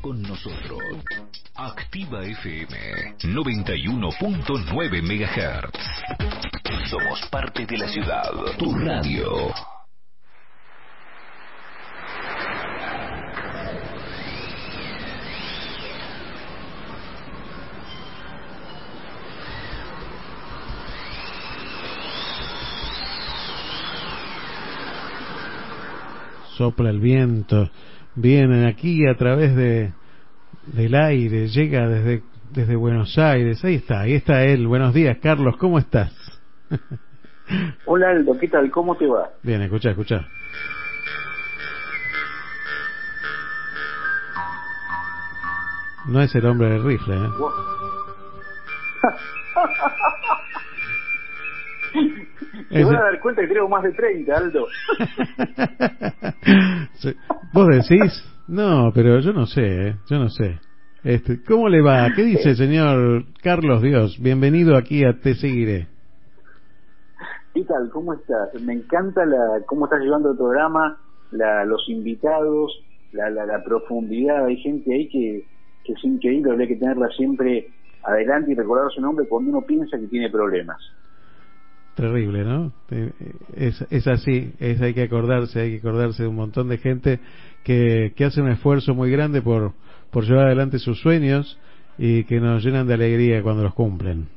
Con nosotros. Activa FM 91.9 MHz. Somos parte de la ciudad. Tu radio. Sopla el viento, viene aquí a través de del aire, llega desde desde Buenos Aires. Ahí está, ahí está él. Buenos días, Carlos, ¿cómo estás? Hola Aldo, ¿qué tal? ¿Cómo te va? Bien, escucha, escucha. No es el hombre del rifle, ¿eh? Te van a dar cuenta que tengo más de 30, Aldo. ¿Vos decís? No, pero yo no sé, ¿eh? yo no sé. Este, ¿Cómo le va? ¿Qué dice, señor Carlos Dios? Bienvenido aquí a Te Seguiré. ¿Qué tal? ¿Cómo estás? Me encanta la, cómo estás llevando el programa, la, los invitados, la, la, la profundidad. Hay gente ahí que, que es increíble, habría que tenerla siempre adelante y recordar su nombre cuando uno piensa que tiene problemas. Terrible, ¿no? Es, es así, es, hay que acordarse, hay que acordarse de un montón de gente que, que hace un esfuerzo muy grande por, por llevar adelante sus sueños y que nos llenan de alegría cuando los cumplen.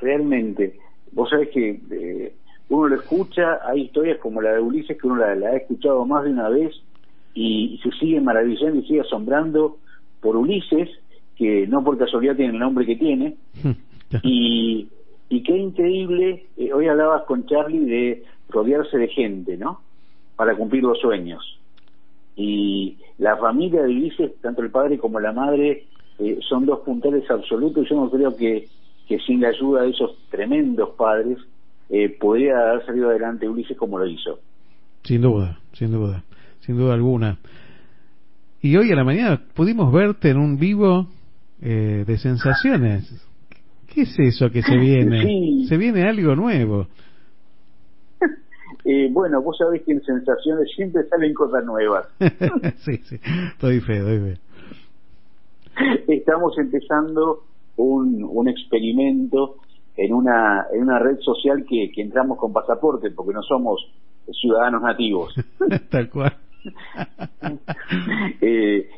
Realmente, vos sabés que eh, uno lo escucha, hay historias como la de Ulises que uno la, la ha escuchado más de una vez y, se sigue maravillando y sigue asombrando por Ulises, que no por casualidad tiene el nombre que tiene, y, y qué increíble, eh, hoy hablabas con Charlie de rodearse de gente, ¿no? para cumplir los sueños. Y la familia de Ulises, tanto el padre como la madre, eh, son dos puntales absolutos. Yo no creo que, que sin la ayuda de esos tremendos padres eh, podría haber salido adelante Ulises como lo hizo. Sin duda, sin duda, sin duda alguna. Y hoy a la mañana pudimos verte en un vivo eh, de sensaciones. ¿Qué es eso que se viene? Sí. Se viene algo nuevo. Eh, bueno, vos sabés que en Sensaciones siempre salen cosas nuevas. sí, sí, doy fe, doy fe. Estamos empezando un, un experimento en una, en una red social que, que entramos con pasaporte porque no somos ciudadanos nativos. Tal cual. eh,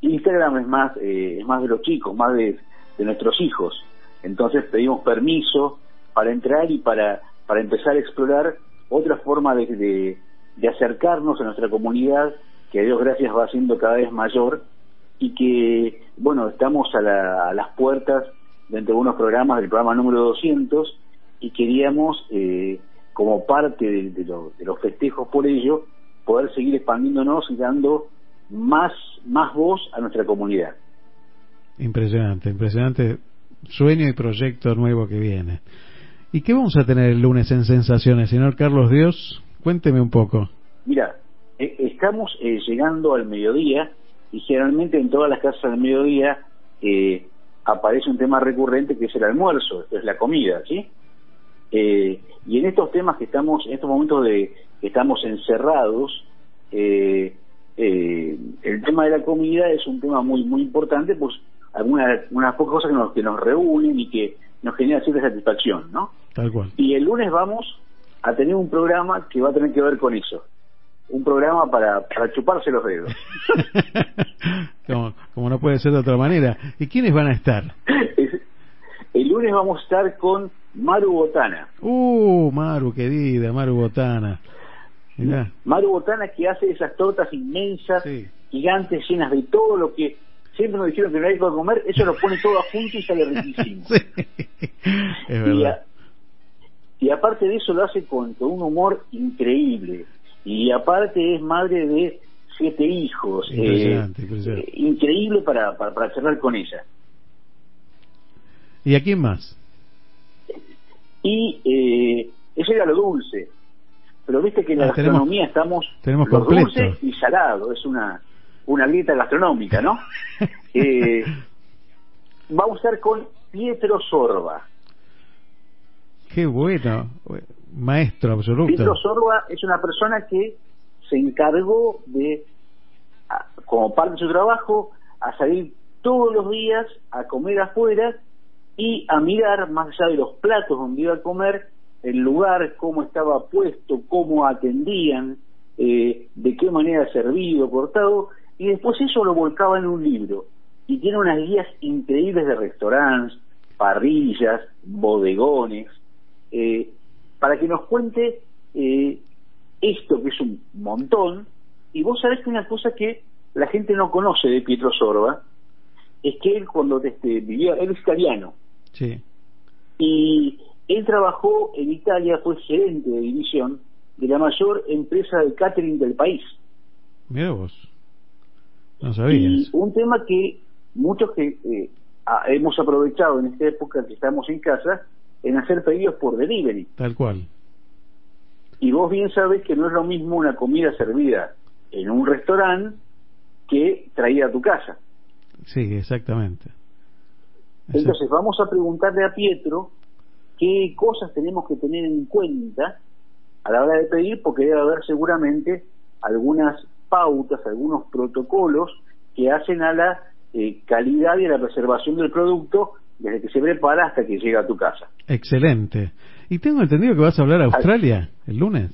Instagram es más, eh, es más de los chicos, más de, de nuestros hijos. Entonces pedimos permiso para entrar y para, para empezar a explorar otra forma de, de, acercarnos a nuestra comunidad que a Dios gracias va siendo cada vez mayor y que, bueno, estamos a, la- a las puertas de unos programas del programa número 200 y queríamos, eh, como parte de, de de los festejos por ello, poder seguir expandiéndonos y dando más, más voz a nuestra comunidad. Impresionante, impresionante sueño y proyecto nuevo que viene. ¿Y qué vamos a tener el lunes en Sensaciones, señor Carlos Dios? Cuénteme un poco. Mira, eh, estamos eh, llegando al mediodía y generalmente en todas las casas del mediodía eh, aparece un tema recurrente que es el almuerzo, es la comida, ¿sí? Eh, y en estos temas que estamos, en estos momentos de que estamos encerrados, eh, eh, el tema de la comida es un tema muy muy importante, pues algunas unas pocas cosas que nos, que nos reúnen y que nos generan cierta satisfacción, ¿no? Tal cual. Y el lunes vamos a tener un programa que va a tener que ver con eso. Un programa para, para chuparse los dedos. Como, como no puede ser de otra manera. ¿Y quiénes van a estar? Es- el lunes vamos a estar con Maru Botana. Uh, Maru, querida, Maru Botana. Mirá, Maru Botana que hace esas tortas inmensas, gigantes, llenas de todo lo que siempre nos dijeron que no hay que comer, eso lo pone todo junto y sale riquísimo. es y, verdad. a- y aparte de eso lo hace con, con un humor increíble. Y aparte es madre de siete hijos. Impresionante, eh, impresionante. eh, increíble para, para, para charlar con ella. ¿Y a quién más? Y eh, eso era lo dulce. Pero viste que en la Ah, gastronomía estamos tenemos lo completo. dulce y salado. Es una, una grieta gastronómica, ¿no? eh, vamos a estar con Pietro Sorba. Qué bueno. Maestro absoluto. Pietro Sorba es una persona que se encargó de, como parte de su trabajo, a salir todos los días a comer afuera y a mirar más allá de los platos donde iba a comer, el lugar, cómo estaba puesto, cómo atendían, eh, de qué manera servido, cortado, y después eso lo volcaba en un libro. Y tiene unas guías increíbles de restaurantes, parrillas, bodegones, eh, para que nos cuente eh, esto que es un montón. Y vos sabés que una cosa que la gente no conoce de Pietro Sorba es que él cuando este, vivía, él es italiano, Sí. y él trabajó en Italia, fue gerente de división de la mayor empresa de catering del país. Mira vos. No sabías. Y un tema que muchos que eh, hemos aprovechado en esta época que estamos en casa, en hacer pedidos por delivery. Tal cual. Y vos bien sabés que no es lo mismo una comida servida en un restaurante que traída a tu casa. Sí, exactamente. Entonces vamos a preguntarle a Pietro qué cosas tenemos que tener en cuenta a la hora de pedir, porque debe haber seguramente algunas pautas, algunos protocolos que hacen a la eh, calidad y a la preservación del producto desde que se prepara hasta que llega a tu casa. Excelente. Y tengo entendido que vas a hablar a Australia el lunes.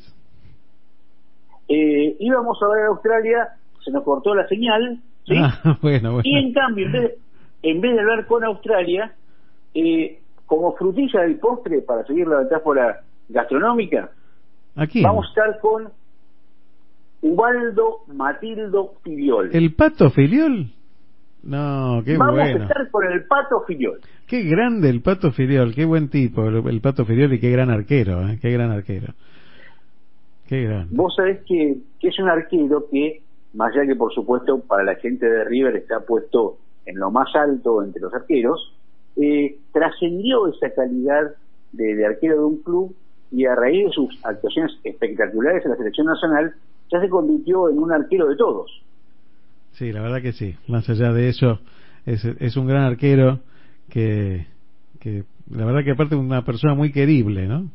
Eh, íbamos a ver a Australia, se nos cortó la señal, ¿sí? Ah, bueno, bueno. Y en cambio, en vez de, en vez de hablar con Australia, eh, como frutilla del postre, para seguir la metáfora gastronómica, Aquí. vamos a estar con Ubaldo Matildo Filiol. ¿El pato filiol? No, qué vamos a bueno. estar con el pato Filiol. Qué grande el pato filiol, qué buen tipo el, el pato filiol y qué gran arquero, ¿eh? qué gran arquero. Qué grande. Vos sabés que, que es un arquero que, más allá que por supuesto para la gente de River está puesto en lo más alto entre los arqueros, eh, trascendió esa calidad de, de arquero de un club y a raíz de sus actuaciones espectaculares en la selección nacional, ya se convirtió en un arquero de todos. Sí, la verdad que sí. Más allá de eso, es, es un gran arquero que, que la verdad que aparte es una persona muy querible, ¿no?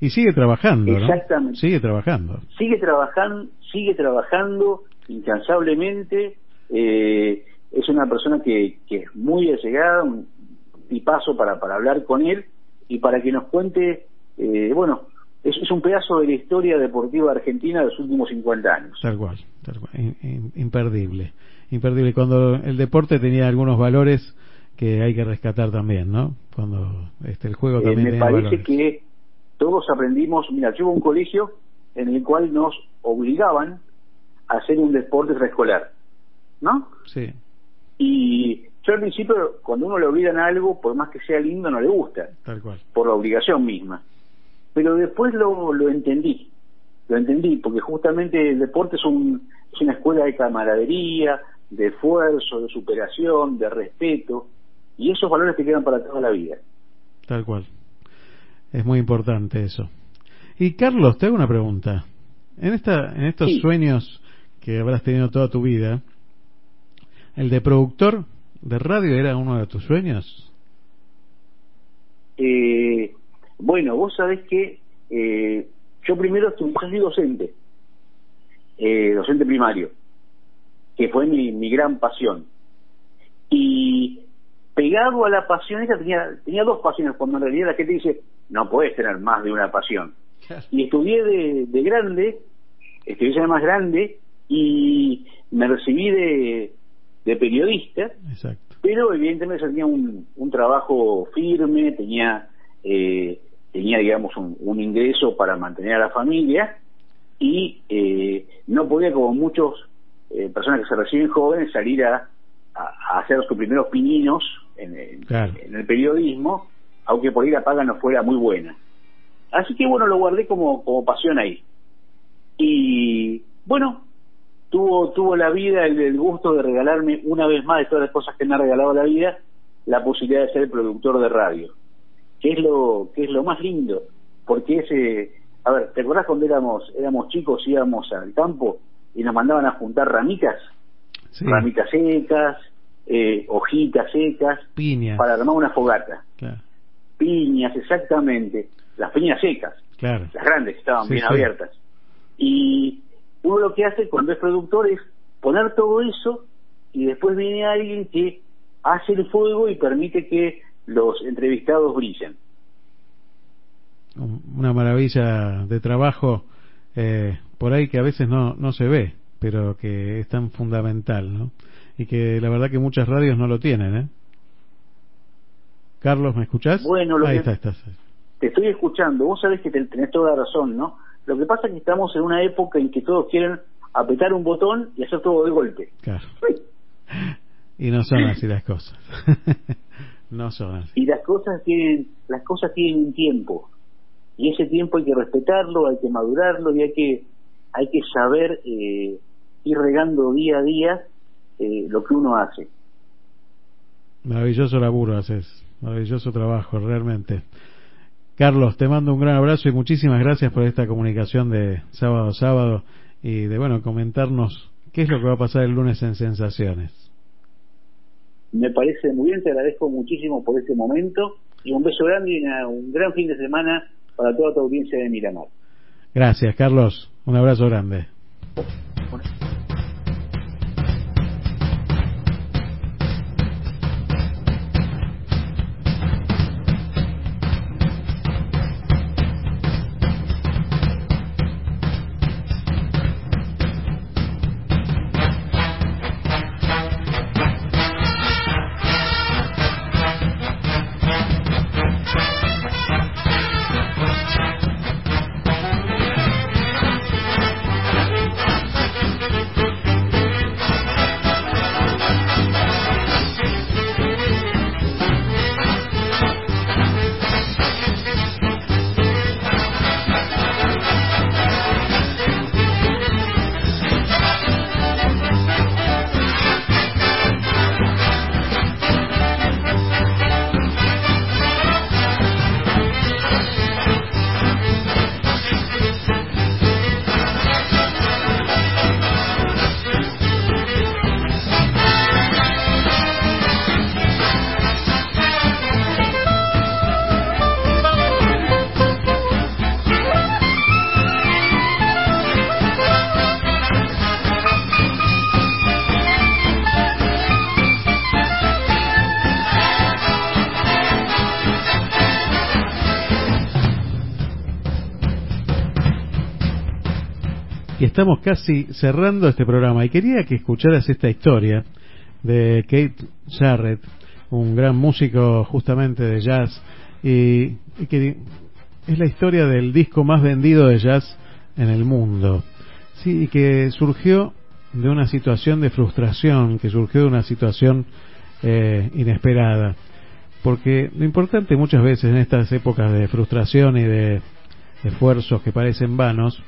Y sigue trabajando, ¿no? Exactamente. Sigue trabajando. Sigue trabajando, sigue trabajando incansablemente. Eh, es una persona que, que es muy allegada, un tipazo para, para hablar con él y para que nos cuente, eh, bueno, es, es un pedazo de la historia deportiva argentina de los últimos 50 años. Tal cual, tal cual. In- in- imperdible. Imperdible. Cuando el deporte tenía algunos valores que hay que rescatar también, ¿no? Cuando este, el juego Eh, también me tenía parece valores. que todos aprendimos, mira, yo a un colegio en el cual nos obligaban a hacer un deporte extraescolar, ¿no? Sí, Y yo al principio, cuando uno le obligan a algo, por más que sea lindo, no le gusta, tal cual. por la obligación misma. Pero después lo, lo entendí, lo entendí, porque justamente el deporte es, un, es una escuela de camaradería, de esfuerzo, de superación, de respeto, y esos valores te quedan para toda la vida. Tal cual. Es muy importante eso. Y Carlos, te hago una pregunta. En esta, en estos Sí. sueños que habrás tenido toda tu vida, ¿el de productor de radio era uno de tus sueños? Eh, bueno, vos sabés que eh, yo primero soy docente, eh, docente primario, que fue mi, mi gran pasión. Y pegado a la pasión esa tenía, tenía dos pasiones, cuando en realidad la gente dice, no puedes tener más de una pasión. Y estudié de, de grande, estudié ya más grande, y me recibí de, de periodista, Exacto. pero evidentemente tenía un, un trabajo firme, tenía, eh, tenía digamos, un, un ingreso para mantener a la familia y eh, no podía, como muchos eh, personas que se reciben jóvenes, salir a, a- a hacer sus primeros pininos en, en- Claro. en el periodismo, aunque por ahí la paga no fuera muy buena. Así que bueno, lo guardé como, como pasión ahí. Y bueno, tuvo tuvo la vida el, el gusto de regalarme una vez más de todas las cosas que me ha regalado la vida la posibilidad de ser productor de radio que es lo que es lo más lindo porque ese a ver te acordás cuando éramos éramos chicos íbamos al campo y nos mandaban a juntar ramitas Sí. ramitas secas eh, hojitas secas Piñas. para armar una fogata Claro. piñas exactamente las piñas secas claro. las grandes que estaban Sí, bien sí. abiertas. Y uno lo que hace cuando es productor es poner todo eso y después viene alguien que hace el fuego y permite que los entrevistados brillen. Un- Una maravilla de trabajo eh, por ahí que a veces no, no se ve, pero que es tan fundamental, ¿no? Y que la verdad que muchas radios no lo tienen, ¿eh? Carlos, ¿me escuchás? Bueno, lo ahí que- está, estás. Te estoy escuchando, vos sabés que te- tenés toda la razón, ¿no? Lo que pasa es que estamos en una época en que todos quieren apretar un botón y hacer todo de golpe. Claro. Y no son así las cosas. no son y las cosas tienen las cosas tienen un tiempo y ese tiempo hay que respetarlo hay que madurarlo y hay que hay que saber eh, ir regando día a día eh, lo que uno hace Maravilloso laburo haces, maravilloso trabajo, realmente. Carlos, te mando un gran abrazo y muchísimas gracias por esta comunicación de sábado a sábado y de, bueno, comentarnos qué es lo que va a pasar el lunes en Sensaciones. Me parece muy bien te agradezco muchísimo por este momento y un beso grande y una- un gran fin de semana para toda tu audiencia de Miramar Gracias, Carlos. Un abrazo grande. Estamos casi cerrando este programa y quería que escucharas esta historia de Kate Jarrett, un gran músico justamente de jazz y, que es la historia del disco más vendido de jazz en el mundo. Sí, y que surgió de una situación de frustración, que surgió de una situación eh, inesperada. Porque lo importante muchas veces en estas épocas de frustración y de esfuerzos que parecen vanos,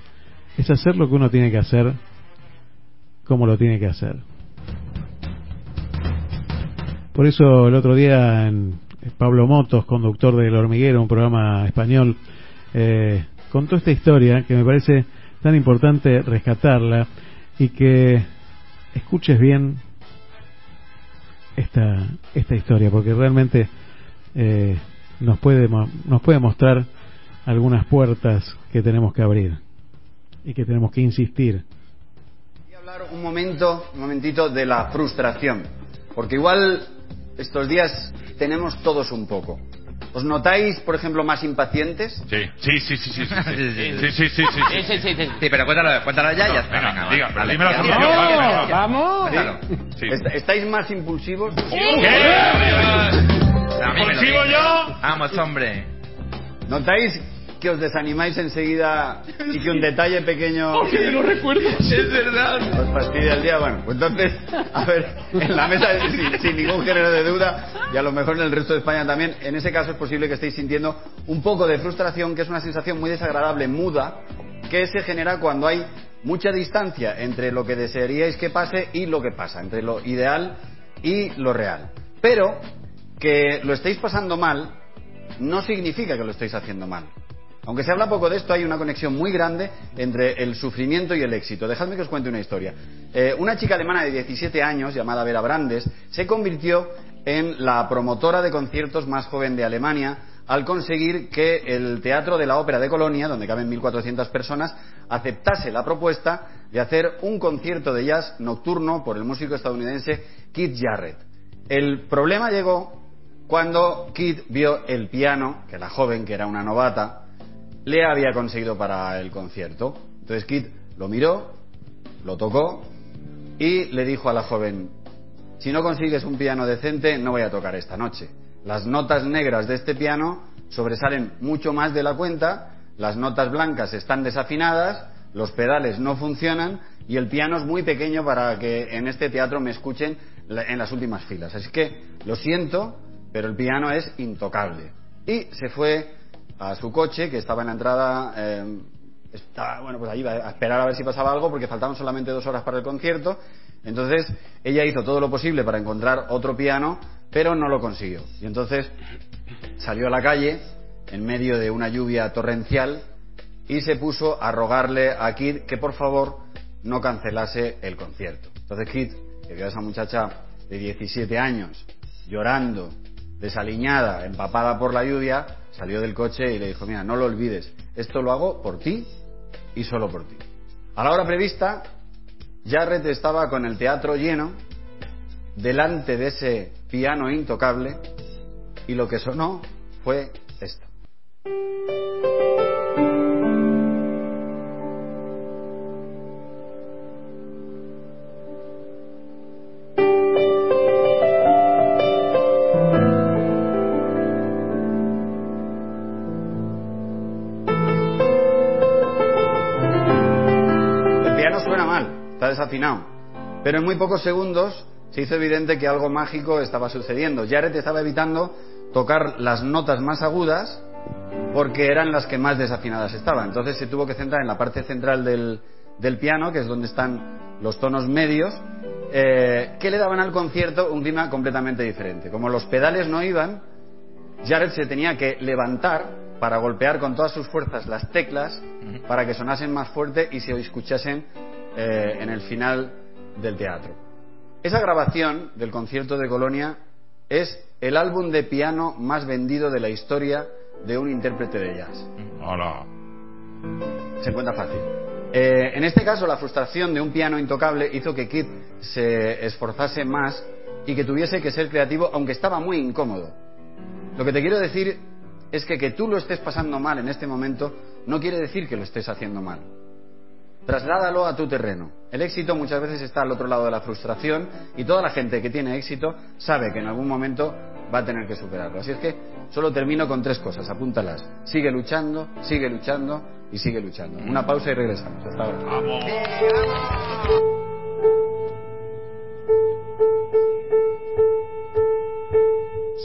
es hacer lo que uno tiene que hacer como lo tiene que hacer. Por eso el otro día en Pablo Motos, conductor del Hormiguero, un programa español, eh, contó esta historia que me parece tan importante rescatarla y que escuches bien esta, esta historia, porque realmente eh, nos, puede, nos puede mostrar algunas puertas que tenemos que abrir y que tenemos que insistir. Voy a hablar un momento, un momentito de la frustración, porque igual estos días tenemos todos un poco. ¿Os notáis, por ejemplo, más impacientes? Sí, sí, sí, sí, sí, sí, sí, sí, sí, sí, sí, Sí, sí, sí, sí. Sí, pero cuéntala, cuéntala ya ya está. Venga, Venga, diga, pero dime la solución. ¡Vamos! Cuéntalo. ¿Est- ¿Estáis más impulsivos? ¿Impulsivo yo? Vamos, hombre. ¿Notáis que os desanimáis enseguida y que un detalle pequeño lo recuerdo. Es verdad. os fastidia el día? Bueno, pues entonces, a ver, en la mesa, sin, sin ningún género de duda, y a lo mejor en el resto de España también, en ese caso es posible que estéis sintiendo un poco de frustración, que es una sensación muy desagradable, muda, que se genera cuando hay mucha distancia entre lo que desearíais que pase y lo que pasa, entre lo ideal y lo real. Pero que lo estéis pasando mal no significa que lo estéis haciendo mal. Aunque se habla poco de esto, hay una conexión muy grande entre el sufrimiento y el éxito. Dejadme que os cuente una historia. Eh, una chica alemana de 17 años, llamada Vera Brandes, se convirtió en la promotora de conciertos más joven de Alemania al conseguir que el Teatro de la Ópera de Colonia, donde caben 1.400 personas, aceptase la propuesta de hacer un concierto de jazz nocturno por el músico estadounidense Keith Jarrett. El problema llegó cuando Kid vio el piano que la joven, que era una novata, le había conseguido para el concierto. Entonces Kid lo miró, lo tocó y le dijo a la joven, si no consigues un piano decente, no voy a tocar esta noche. Las notas negras de este piano sobresalen mucho más de la cuenta, las notas blancas están desafinadas, los pedales no funcionan y el piano es muy pequeño para que en este teatro me escuchen en las últimas filas. Así que lo siento, pero el piano es intocable. Y se fue a su coche, que estaba en la entrada, eh, estaba, bueno, pues ahí iba a esperar a ver si pasaba algo, porque faltaban solamente dos horas para el concierto. Entonces, ella hizo todo lo posible para encontrar otro piano, pero no lo consiguió. Y entonces salió a la calle, en medio de una lluvia torrencial, y se puso a rogarle a Kid que por favor no cancelase el concierto. Entonces Kid, que vio a esa muchacha de 17 años llorando, desaliñada, empapada por la lluvia, salió del coche y le dijo, mira, no lo olvides, esto lo hago por ti y solo por ti. A la hora prevista, Jarrett estaba con el teatro lleno, delante de ese piano intocable, y lo que sonó fue esto. Desafinado. Pero en muy pocos segundos se hizo evidente que algo mágico estaba sucediendo. Jared estaba evitando tocar las notas más agudas porque eran las que más desafinadas estaban. Entonces se tuvo que centrar en la parte central del, del piano, que es donde están los tonos medios, eh, que le daban al concierto un clima completamente diferente. Como los pedales no iban, Jared se tenía que levantar para golpear con todas sus fuerzas las teclas para que sonasen más fuerte y se escuchasen eh, en el final del teatro. Esa grabación del concierto de Colonia es el álbum de piano más vendido de la historia de un intérprete de jazz. Hola. Se encuentra fácil. Eh, en este caso, la frustración de un piano intocable hizo que Kid se esforzase más y que tuviese que ser creativo, aunque estaba muy incómodo. Lo que te quiero decir es que que tú lo estés pasando mal en este momento no quiere decir que lo estés haciendo mal. Trasládalo a tu terreno. El éxito muchas veces está al otro lado de la frustración y toda la gente que tiene éxito sabe que en algún momento va a tener que superarlo. Así es que solo termino con tres cosas, apúntalas. Sigue luchando, sigue luchando y sigue luchando. Una pausa y regresamos. Hasta ahora.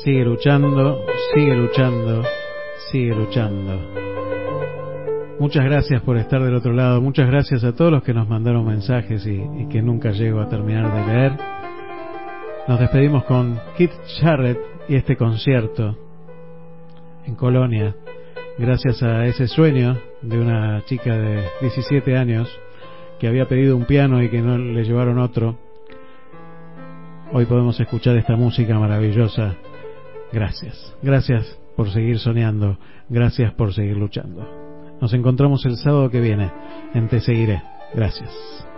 Sigue luchando, sigue luchando, sigue luchando. Muchas gracias por estar del otro lado. Muchas gracias a todos los que nos mandaron mensajes y, que nunca llego a terminar de leer. Nos despedimos con Keith Jarrett y este concierto en Colonia. Gracias a ese sueño de una chica de 17 años que había pedido un piano y que no le llevaron otro. Hoy podemos escuchar esta música maravillosa. Gracias. Gracias por seguir soñando. Gracias por seguir luchando. Nos encontramos el sábado que viene en Te Seguiré. Gracias.